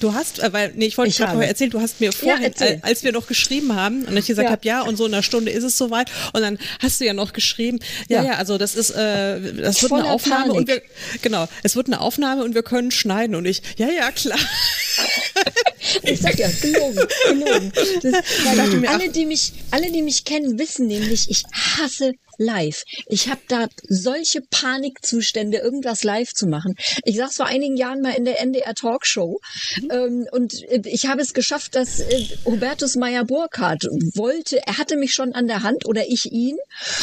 Du hast, äh, weil, nee, ich wollte gerade vorher erzählen, du hast mir vorhin, ja, äh, als wir noch geschrieben haben und ich gesagt ja. habe, ja, und so in einer Stunde ist es soweit, und dann hast du ja noch geschrieben, ja, ja, ja also das ist, äh, das wird Voller eine Aufnahme Panik. und wir, genau, es wird eine Aufnahme und wir können schneiden und ich, ja, ja, klar. <laughs> ich sag ja, gelogen, gelogen. Das, alle, die mich, alle, die mich kennen, wissen nämlich, ich hasse live. Ich habe da solche Panikzustände, irgendwas live zu machen. Ich saß vor einigen Jahren mal in der NDR Talkshow mhm. ähm, und äh, ich habe es geschafft, dass äh, Hubertus Meyer-Burkhardt wollte, er hatte mich schon an der Hand oder ich ihn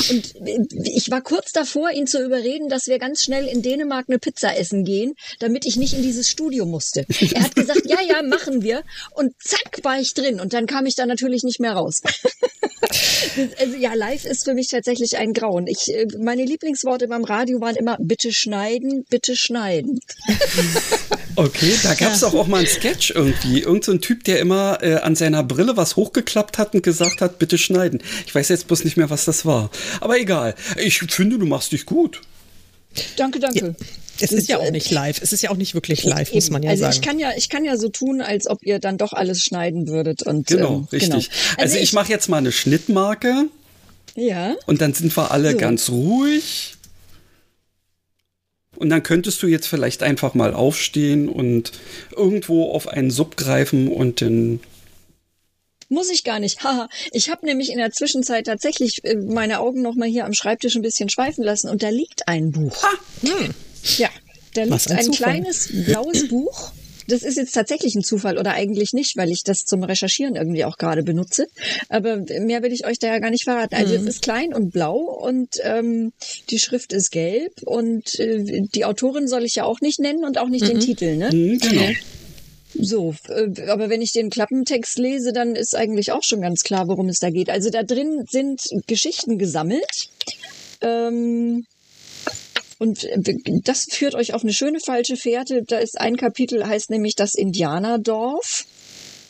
und äh, ich war kurz davor, ihn zu überreden, dass wir ganz schnell in Dänemark eine Pizza essen gehen, damit ich nicht in dieses Studio musste. Er hat gesagt, ja, ja, machen wir und zack war ich drin und dann kam ich da natürlich nicht mehr raus. <laughs> also ja, live ist für mich tatsächlich ein ein Grauen. Ich, äh, meine Lieblingsworte beim Radio waren immer bitte schneiden, bitte schneiden. <laughs> Okay, da gab es ja. auch, auch mal einen Sketch irgendwie. Irgend so ein Typ, der immer äh, an seiner Brille was hochgeklappt hat und gesagt hat, bitte schneiden. Ich weiß jetzt bloß nicht mehr, was das war. Aber egal. Ich finde, du machst dich gut. Danke, danke. Ja. Es ist ja auch nicht live. Es ist ja auch nicht wirklich live, Eben. muss man ja also sagen. Also ich kann ja, ich kann ja so tun, als ob ihr dann doch alles schneiden würdet und genau, ähm, richtig. Genau. Also, also ich, ich mache jetzt mal eine Schnittmarke. Ja. Und dann sind wir alle so. ganz ruhig. Und dann könntest du jetzt vielleicht einfach mal aufstehen und irgendwo auf einen Sub greifen und dann muss ich gar nicht. Haha. ich habe nämlich in der Zwischenzeit tatsächlich äh, meine Augen noch mal hier am Schreibtisch ein bisschen schweifen lassen und da liegt ein Buch. Ha. Hm. Ja, da liegt ein, ein kleines blaues Buch das ist jetzt tatsächlich ein Zufall oder eigentlich nicht, weil ich das zum Recherchieren irgendwie auch gerade benutze. Aber mehr will ich euch da ja gar nicht verraten. Also mhm. es ist klein und blau und ähm, die Schrift ist gelb und äh, die Autorin soll ich ja auch nicht nennen und auch nicht mhm. den Titel, ne? Mhm, genau. So, äh, aber wenn ich den Klappentext lese, dann ist eigentlich auch schon ganz klar, worum es da geht. Also da drin sind Geschichten gesammelt. Ähm, und äh, das führt euch auf eine schöne falsche Fährte. Da ist ein Kapitel, heißt nämlich das Indianerdorf.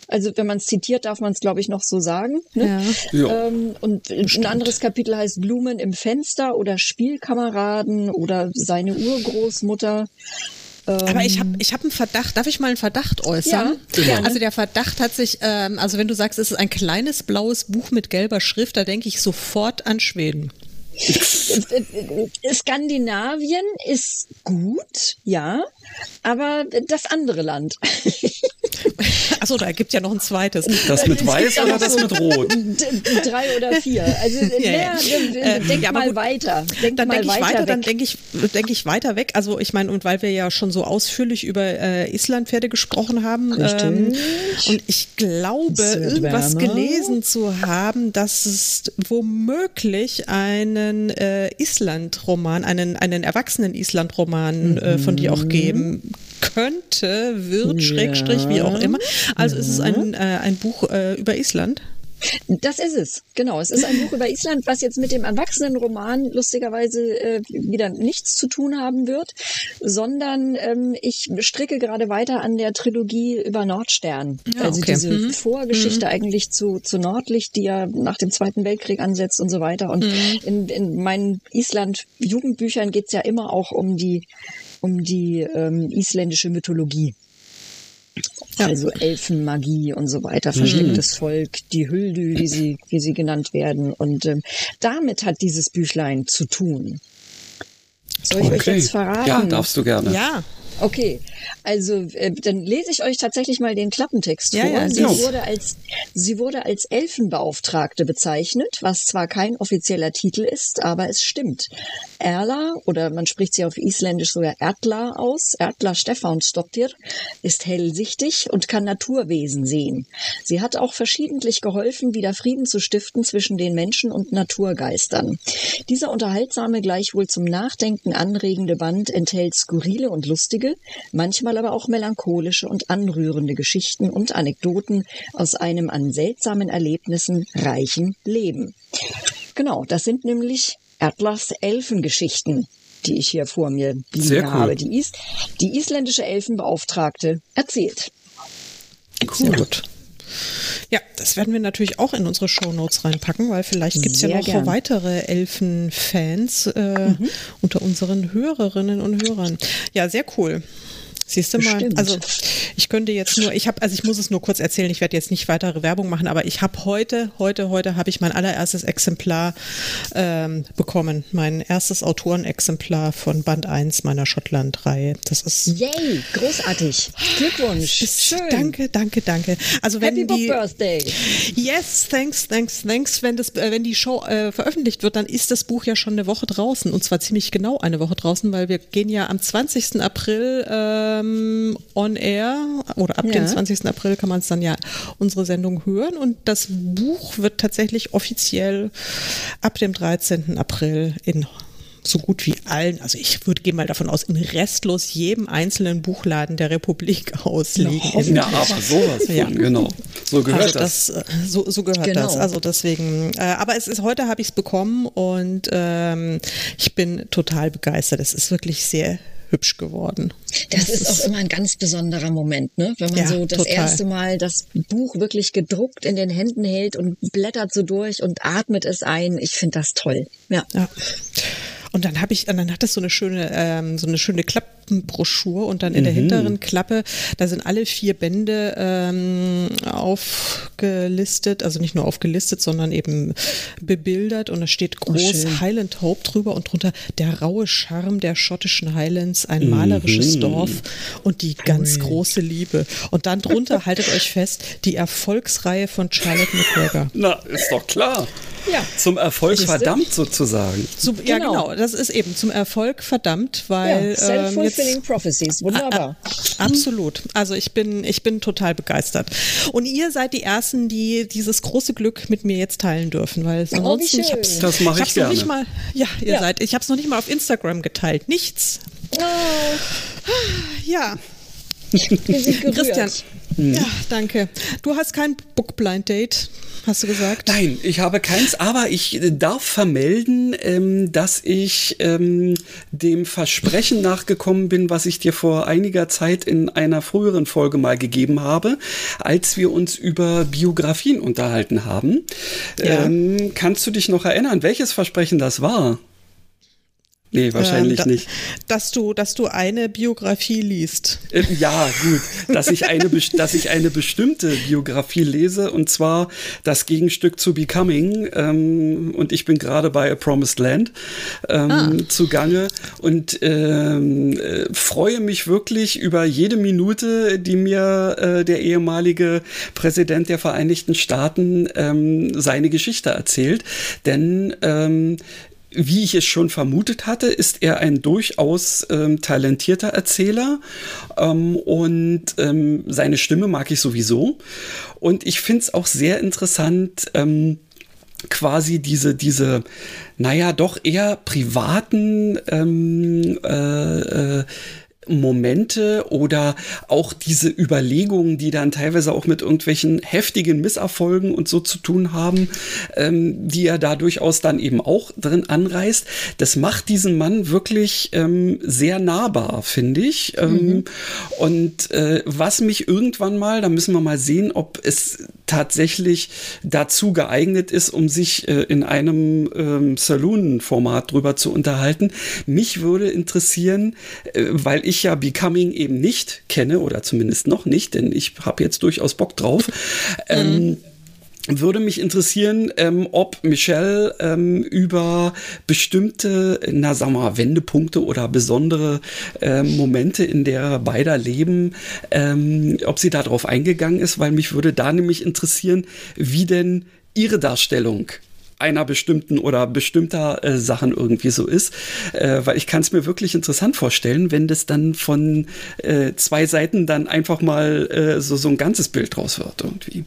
Also wenn man es zitiert, darf man es, glaube ich, noch so sagen. Ne? Ja. Ähm, und Bestimmt. ein anderes Kapitel heißt Blumen im Fenster oder Spielkameraden oder seine Urgroßmutter. Aber ich habe ich hab einen Verdacht, darf ich mal einen Verdacht äußern? Ja, gerne. Also der Verdacht hat sich, ähm, also wenn du sagst, es ist ein kleines blaues Buch mit gelber Schrift, da denke ich sofort an Schweden. Skandinavien ist gut, ja, aber das andere Land. <laughs> Achso, da gibt es ja noch ein zweites. Das mit <laughs> weiß oder das mit rot? <laughs> Drei oder vier. Also <laughs> ja, ja. Äh, denk ja, mal gut. weiter. Denk dann denke ich weiter, weg. dann denke ich, denk ich weiter weg. Also ich meine, und weil wir ja schon so ausführlich über äh, Islandpferde gesprochen haben ähm, und ich glaube, irgendwas gelesen zu haben, dass es womöglich einen äh, Island-Roman, einen, einen erwachsenen Island-Roman mhm. äh, von dir auch geben könnte, wird, ja. Schrägstrich, wie auch immer. Also ja. ist es ein, äh, ein Buch äh, über Island? Das ist es, genau. Es ist ein Buch über Island, was jetzt mit dem Erwachsenenroman lustigerweise äh, wieder nichts zu tun haben wird, sondern ähm, ich stricke gerade weiter an der Trilogie über Nordstern. Ja, also okay. diese mhm. Vorgeschichte mhm. eigentlich zu, zu Nordlicht, die ja nach dem Zweiten Weltkrieg ansetzt und so weiter. Und mhm. in, in meinen Island-Jugendbüchern geht's ja immer auch um die um die ähm, isländische Mythologie. Ja. Also Elfenmagie und so weiter, verstecktes mhm. Volk, die Hüldü, wie sie, wie sie genannt werden. Und ähm, damit hat dieses Büchlein zu tun. Soll ich okay. euch jetzt verraten? Ja, darfst du gerne. Ja. Okay, also äh, dann lese ich euch tatsächlich mal den Klappentext ja, vor. Ja, sie, genau. wurde als, sie wurde als Elfenbeauftragte bezeichnet, was zwar kein offizieller Titel ist, aber es stimmt. Erla, oder man spricht sie auf Isländisch sogar Erdla aus, Erdla Stefánsdóttir, ist hellsichtig und kann Naturwesen sehen. Sie hat auch verschiedentlich geholfen, wieder Frieden zu stiften zwischen den Menschen und Naturgeistern. Dieser unterhaltsame, gleichwohl zum Nachdenken anregende Band enthält skurrile und lustige traurige, manchmal aber auch melancholische und anrührende Geschichten und Anekdoten aus einem an seltsamen Erlebnissen reichen Leben. Genau, das sind nämlich Atlas Elfengeschichten, die ich hier vor mir liegen cool. habe. Die, Is die isländische Elfenbeauftragte erzählt. Cool. Sehr gut. Ja, das werden wir natürlich auch in unsere Shownotes reinpacken, weil vielleicht gibt es ja noch gern. weitere Elfen-Fans äh, mhm. unter unseren Hörerinnen und Hörern. Ja, sehr cool. Siehst du mal, also ich könnte jetzt nur, ich habe, also ich muss es nur kurz erzählen, ich werde jetzt nicht weitere Werbung machen, aber ich habe heute, heute, heute habe ich mein allererstes Exemplar ähm, bekommen. Mein erstes Autorenexemplar von Band 1 meiner Schottland-Reihe. Das ist. Yay, großartig. Glückwunsch. Ist, Schön. Danke, danke, danke. Also wenn Happy die. Book Birthday. Yes, thanks, thanks, thanks. Wenn, das, äh, wenn die Show äh, veröffentlicht wird, dann ist das Buch ja schon eine Woche draußen und zwar ziemlich genau eine Woche draußen, weil wir gehen ja am 20. April äh, ähm, on air oder ab ja. dem 20. April kann man es dann ja unsere Sendung hören und das Buch wird tatsächlich offiziell ab dem 13. April in so gut wie allen, also ich würde gehen mal davon aus, in restlos jedem einzelnen Buchladen der Republik <laughs> auslegen. Ja, aber sowas von, ja. genau. So gehört also das. das. Äh, so, so gehört genau. das. Also deswegen, äh, aber es ist heute habe ich es bekommen und ähm, ich bin total begeistert. Es ist wirklich sehr hübsch geworden. Das, das ist auch immer ein ganz besonderer Moment, ne? Wenn man ja, so das total. erste Mal das Buch wirklich gedruckt in den Händen hält und blättert so durch und atmet es ein. Ich finde das toll. Ja. ja. Und dann habe ich, dann hat das so eine schöne, ähm, so eine schöne Klappenbroschur und dann in mhm. der hinteren Klappe, da sind alle vier Bände ähm, aufgelistet, also nicht nur aufgelistet, sondern eben bebildert und da steht groß oh, Highland Hope drüber und drunter der raue Charme der schottischen Highlands, ein malerisches mhm. Dorf und die ganz große Liebe. Und dann drunter, <laughs> haltet euch fest, die Erfolgsreihe von Charlotte McGregor. Na, ist doch klar. Ja. Zum Erfolg verdammt sozusagen. So, ja, genau. genau. Das ist eben zum Erfolg verdammt, weil. Ja, Self-fulfilling ähm, Prophecies. Wunderbar. absolut. Also ich bin, ich bin total begeistert. Und ihr seid die Ersten, die dieses große Glück mit mir jetzt teilen dürfen, weil oh, ansonsten, ich hab's, das mache ich, ich gerne. Noch nicht mal, ja, ihr ja. seid, ich habe es noch nicht mal auf Instagram geteilt. Nichts. Oh. Ja. Christian. Ja, danke. Du hast kein Bookblind Date hast du gesagt? Nein, ich habe keins, aber ich äh, darf vermelden, ähm, dass ich ähm, dem Versprechen nachgekommen bin, was ich dir vor einiger Zeit in einer früheren Folge mal gegeben habe, als wir uns über Biografien unterhalten haben. Ja. Ähm, kannst du dich noch erinnern, welches Versprechen das war? Nee, wahrscheinlich ähm, da, nicht. Dass du, dass du eine Biografie liest. Äh, ja, gut. Dass ich eine, dass ich eine bestimmte Biografie lese und zwar das Gegenstück zu Becoming. Ähm, und ich bin gerade bei A Promised Land ähm, ah. zugange und ähm, äh, freue mich wirklich über jede Minute, die mir äh, der ehemalige Präsident der Vereinigten Staaten ähm, seine Geschichte erzählt. Denn ähm, wie ich es schon vermutet hatte, ist er ein durchaus ähm, talentierter Erzähler ähm, und ähm, seine Stimme mag ich sowieso. Und ich finde es auch sehr interessant, ähm, quasi diese, diese, naja, doch eher privaten ähm, äh, äh, Momente oder auch diese Überlegungen, die dann teilweise auch mit irgendwelchen heftigen Misserfolgen und so zu tun haben, ähm, die er da durchaus dann eben auch drin anreißt. Das macht diesen Mann wirklich ähm, sehr nahbar, finde ich. Ähm, mhm. Und äh, was mich irgendwann mal, da müssen wir mal sehen, ob es tatsächlich dazu geeignet ist, um sich äh, in einem ähm, Saloon-Format drüber zu unterhalten. Mich würde interessieren, äh, weil ich ja Becoming eben nicht kenne oder zumindest noch nicht, denn ich habe jetzt durchaus Bock drauf. Ähm, würde mich interessieren, ähm, ob Michelle ähm, über bestimmte, na wir mal, Wendepunkte oder besondere ähm, Momente in der beider leben, ähm, ob sie darauf eingegangen ist, weil mich würde da nämlich interessieren, wie denn ihre Darstellung einer bestimmten oder bestimmter äh, Sachen irgendwie so ist, äh, weil ich kann es mir wirklich interessant vorstellen, wenn das dann von äh, zwei Seiten dann einfach mal äh, so so ein ganzes Bild draus wird irgendwie.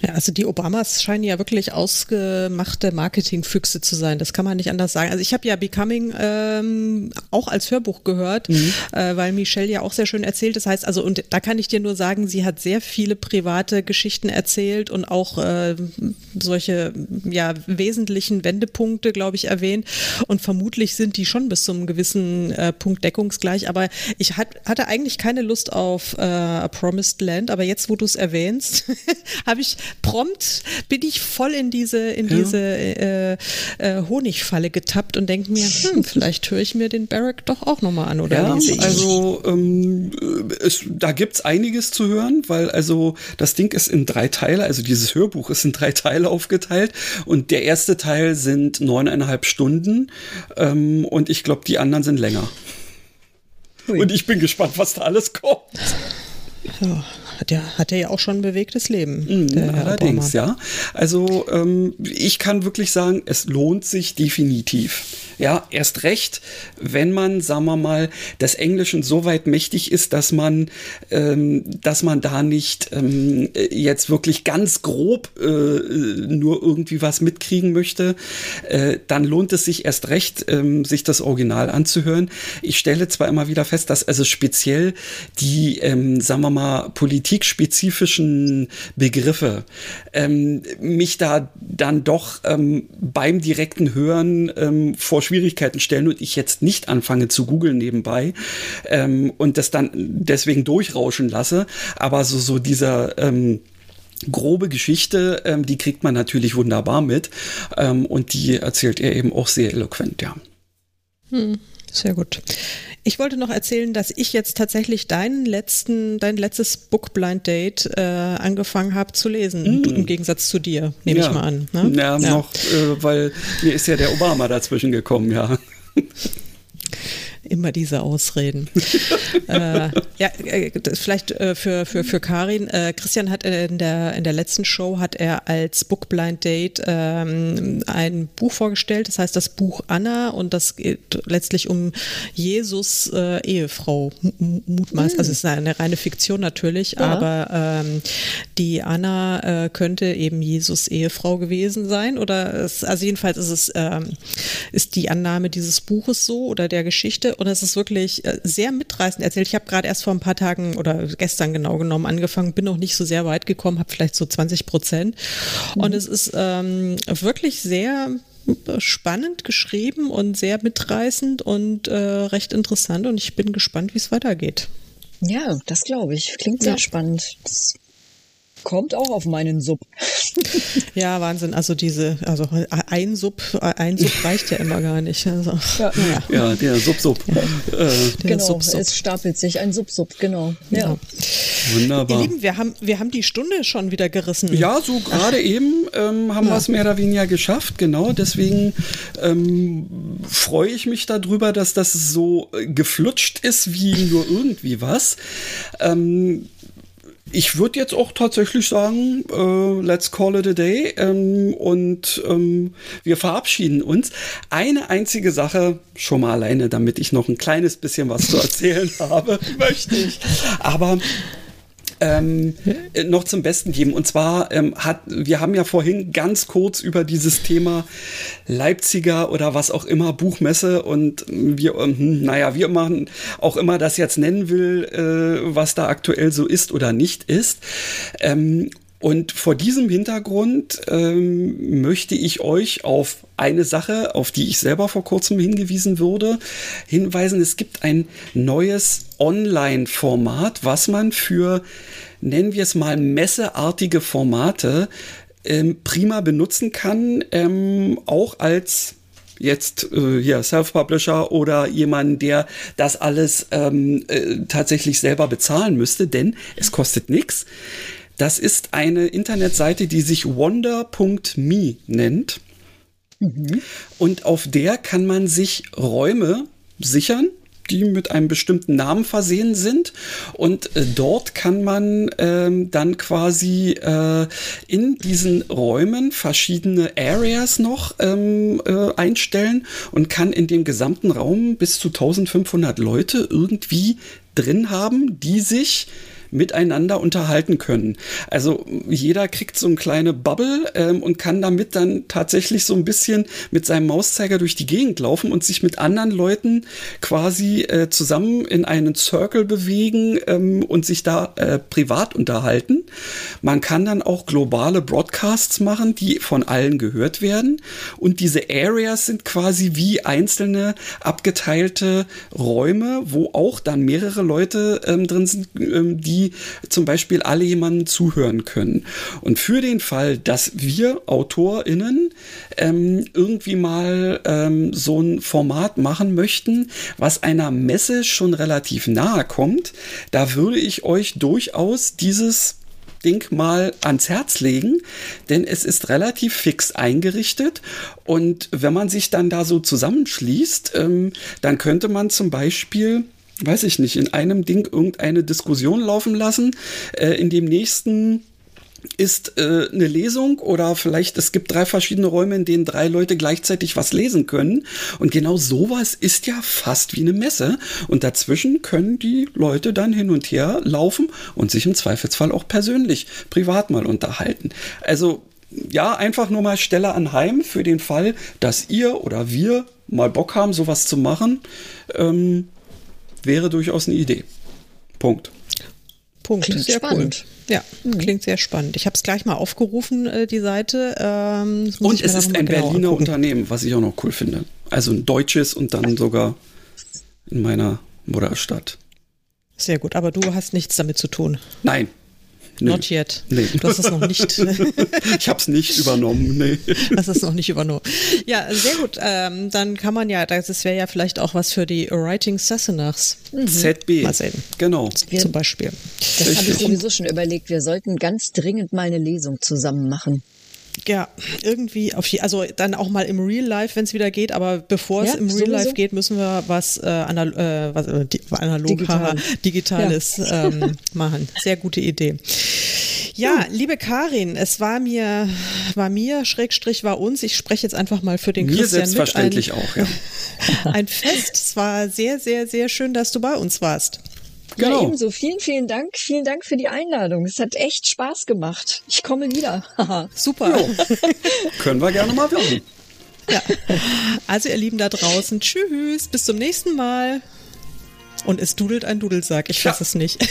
Ja, also die Obamas scheinen ja wirklich ausgemachte Marketingfüchse zu sein. Das kann man nicht anders sagen. Also ich habe ja Becoming ähm, auch als Hörbuch gehört, mhm. äh, weil Michelle ja auch sehr schön erzählt. Das heißt also, und da kann ich dir nur sagen, sie hat sehr viele private Geschichten erzählt und auch äh, solche ja wesentlichen Wendepunkte, glaube ich, erwähnt. Und vermutlich sind die schon bis zu einem gewissen äh, Punkt deckungsgleich. Aber ich hat, hatte eigentlich keine Lust auf äh, A Promised Land. Aber jetzt, wo du es erwähnst, <laughs> habe ich prompt bin ich voll in diese in ja. diese äh, äh, Honigfalle getappt und denke mir, hm, vielleicht höre ich mir den Barrack doch auch nochmal an oder ja, Also ähm, es, da gibt's einiges zu hören, weil also das Ding ist in drei Teile, also dieses Hörbuch ist in drei Teile aufgeteilt und der erste Teil sind neuneinhalb Stunden ähm, und ich glaube die anderen sind länger. Ui. Und ich bin gespannt, was da alles kommt. Ja hat ja, hat er ja auch schon ein bewegtes Leben. Mhm, allerdings, ja. Also ähm, ich kann wirklich sagen, es lohnt sich definitiv. Ja, erst recht, wenn man, sagen wir mal, des Englischen so weit mächtig ist, dass man, ähm, dass man da nicht ähm, jetzt wirklich ganz grob äh, nur irgendwie was mitkriegen möchte, äh, dann lohnt es sich erst recht, ähm, sich das Original anzuhören. Ich stelle zwar immer wieder fest, dass also speziell die, ähm, sagen wir mal, politikspezifischen Begriffe ähm, mich da dann doch ähm, beim direkten Hören ähm, vor Schwierigkeiten stellen und ich jetzt nicht anfange zu googeln nebenbei ähm, und das dann deswegen durchrauschen lasse. Aber so, so dieser ähm, grobe Geschichte, ähm, die kriegt man natürlich wunderbar mit ähm, und die erzählt er eben auch sehr eloquent, ja. Hm, sehr gut. Ich wollte noch erzählen, dass ich jetzt tatsächlich deinen letzten, dein letztes Book Blind Date äh, angefangen habe zu lesen, mm. im Gegensatz zu dir, nehme ja. ich mal an. Ne? Ja, ja, noch, äh, weil mir ist ja der Obama dazwischen gekommen, ja. <laughs> Immer diese Ausreden. <laughs> äh, ja, äh, vielleicht äh, für, für, für Karin. Äh, Christian hat in der, in der letzten Show hat er als Book Blind Date ähm, ein Buch vorgestellt, das heißt das Buch Anna und das geht letztlich um Jesus äh, Ehefrau mutmaß. Mhm. Also es ist eine reine Fiktion natürlich, ja. aber ähm, die Anna äh, könnte eben Jesus Ehefrau gewesen sein oder es, also jedenfalls ist es ähm, ist die Annahme dieses Buches so oder der Geschichte und es ist wirklich äh, sehr mitreißend erzählt. Ich habe gerade erst vor ein paar Tagen oder gestern genau genommen angefangen, bin noch nicht so sehr weit gekommen, habe vielleicht so 20 Prozent. Mhm. Und es ist ähm, wirklich sehr spannend geschrieben und sehr mitreißend und äh, recht interessant und ich bin gespannt, wie es weitergeht. Ja, das glaube ich. Klingt sehr ja. spannend. Das kommt auch auf meinen Sub. <laughs> ja, Wahnsinn. Also diese, also ein Sub, ein Sub <laughs> reicht ja immer gar nicht. Also, ja. Ja. ja, der Sub-Sub. Ja. Äh, genau, Sub -Sub. es stapelt sich ein Sub-Sub, genau. Ja. Wunderbar. Ihr Lieben, wir haben, wir haben die Stunde schon wieder gerissen. Ja, so gerade eben ähm, haben wir es mehr oder weniger geschafft, genau. Deswegen ähm, freue ich mich darüber, dass das so geflutscht ist wie nur irgendwie was. Ähm, ich würde jetzt auch tatsächlich sagen, äh, let's call it a day ähm, und ähm, wir verabschieden uns. Eine einzige Sache, schon mal alleine, damit ich noch ein kleines bisschen was zu erzählen <laughs> habe, möchte ich. Aber ähm, äh, noch zum Besten geben. Und zwar ähm, hat, wir haben ja vorhin ganz kurz über dieses Thema Leipziger oder was auch immer Buchmesse und wir, ähm, naja, wie man auch immer das jetzt nennen will, äh, was da aktuell so ist oder nicht ist. Ähm, und vor diesem Hintergrund ähm, möchte ich euch auf eine Sache, auf die ich selber vor kurzem hingewiesen wurde, hinweisen. Es gibt ein neues Online-Format, was man für, nennen wir es mal, messeartige Formate ähm, prima benutzen kann, ähm, auch als jetzt äh, hier Self-Publisher oder jemand, der das alles ähm, äh, tatsächlich selber bezahlen müsste, denn es kostet nichts. Das ist eine Internetseite, die sich wonder.me nennt. Mhm. Und auf der kann man sich Räume sichern, die mit einem bestimmten Namen versehen sind. Und äh, dort kann man ähm, dann quasi äh, in diesen Räumen verschiedene Areas noch ähm, äh, einstellen und kann in dem gesamten Raum bis zu 1500 Leute irgendwie drin haben, die sich miteinander unterhalten können. Also jeder kriegt so eine kleine Bubble ähm, und kann damit dann tatsächlich so ein bisschen mit seinem Mauszeiger durch die Gegend laufen und sich mit anderen Leuten quasi äh, zusammen in einen Circle bewegen ähm, und sich da äh, privat unterhalten. Man kann dann auch globale Broadcasts machen, die von allen gehört werden. Und diese Areas sind quasi wie einzelne abgeteilte Räume, wo auch dann mehrere Leute ähm, drin sind, ähm, die die zum Beispiel alle jemanden zuhören können. Und für den Fall, dass wir AutorInnen ähm, irgendwie mal ähm, so ein Format machen möchten, was einer Messe schon relativ nahe kommt, da würde ich euch durchaus dieses Ding mal ans Herz legen, denn es ist relativ fix eingerichtet und wenn man sich dann da so zusammenschließt, ähm, dann könnte man zum Beispiel weiß ich nicht, in einem Ding irgendeine Diskussion laufen lassen, äh, in dem nächsten ist äh, eine Lesung oder vielleicht es gibt drei verschiedene Räume, in denen drei Leute gleichzeitig was lesen können. Und genau sowas ist ja fast wie eine Messe. Und dazwischen können die Leute dann hin und her laufen und sich im Zweifelsfall auch persönlich, privat mal unterhalten. Also ja, einfach nur mal Stelle anheim für den Fall, dass ihr oder wir mal Bock haben, sowas zu machen. Ähm, wäre durchaus eine Idee. Punkt. Punkt. Klingt sehr spannend. Cool. Ja, mhm. klingt sehr spannend. Ich habe es gleich mal aufgerufen, äh, die Seite. Ähm, und es ist ein genau Berliner angucken. Unternehmen, was ich auch noch cool finde. Also ein deutsches und dann sogar in meiner Mutterstadt. Sehr gut, aber du hast nichts damit zu tun. Nein, Nee. Not yet. Nee. Du hast es noch nicht. <laughs> ich habe es nicht übernommen. Nee. Das ist noch nicht übernommen. Ja, sehr gut. Ähm, dann kann man ja, das wäre ja vielleicht auch was für die Writing Sassenachs. Mhm. ZB. Mal sehen. Genau. Wir, Zum Beispiel. Das habe ich sowieso schon überlegt. Wir sollten ganz dringend mal eine Lesung zusammen machen. Ja, irgendwie auf je, also dann auch mal im Real Life, wenn es wieder geht, aber bevor es ja, im Real sowieso. Life geht, müssen wir was, äh, anal äh, was äh, di analog Digital. Digitales ja. ähm, machen. Sehr gute Idee. Ja, liebe Karin, es war mir, war mir, Schrägstrich war uns, ich spreche jetzt einfach mal für den mir Christian selbstverständlich mit, ein, auch, ja. <laughs> ein Fest. Es war sehr, sehr, sehr schön, dass du bei uns warst. Genau. Ja, ebenso. Vielen, vielen Dank. Vielen Dank für die Einladung. Es hat echt Spaß gemacht. Ich komme wieder. <laughs> Super. <laughs> Können wir gerne mal machen. Ja. Also ihr Lieben da draußen, tschüss, bis zum nächsten Mal. Und es dudelt ein Dudelsack, ich ja. weiß es nicht. <laughs>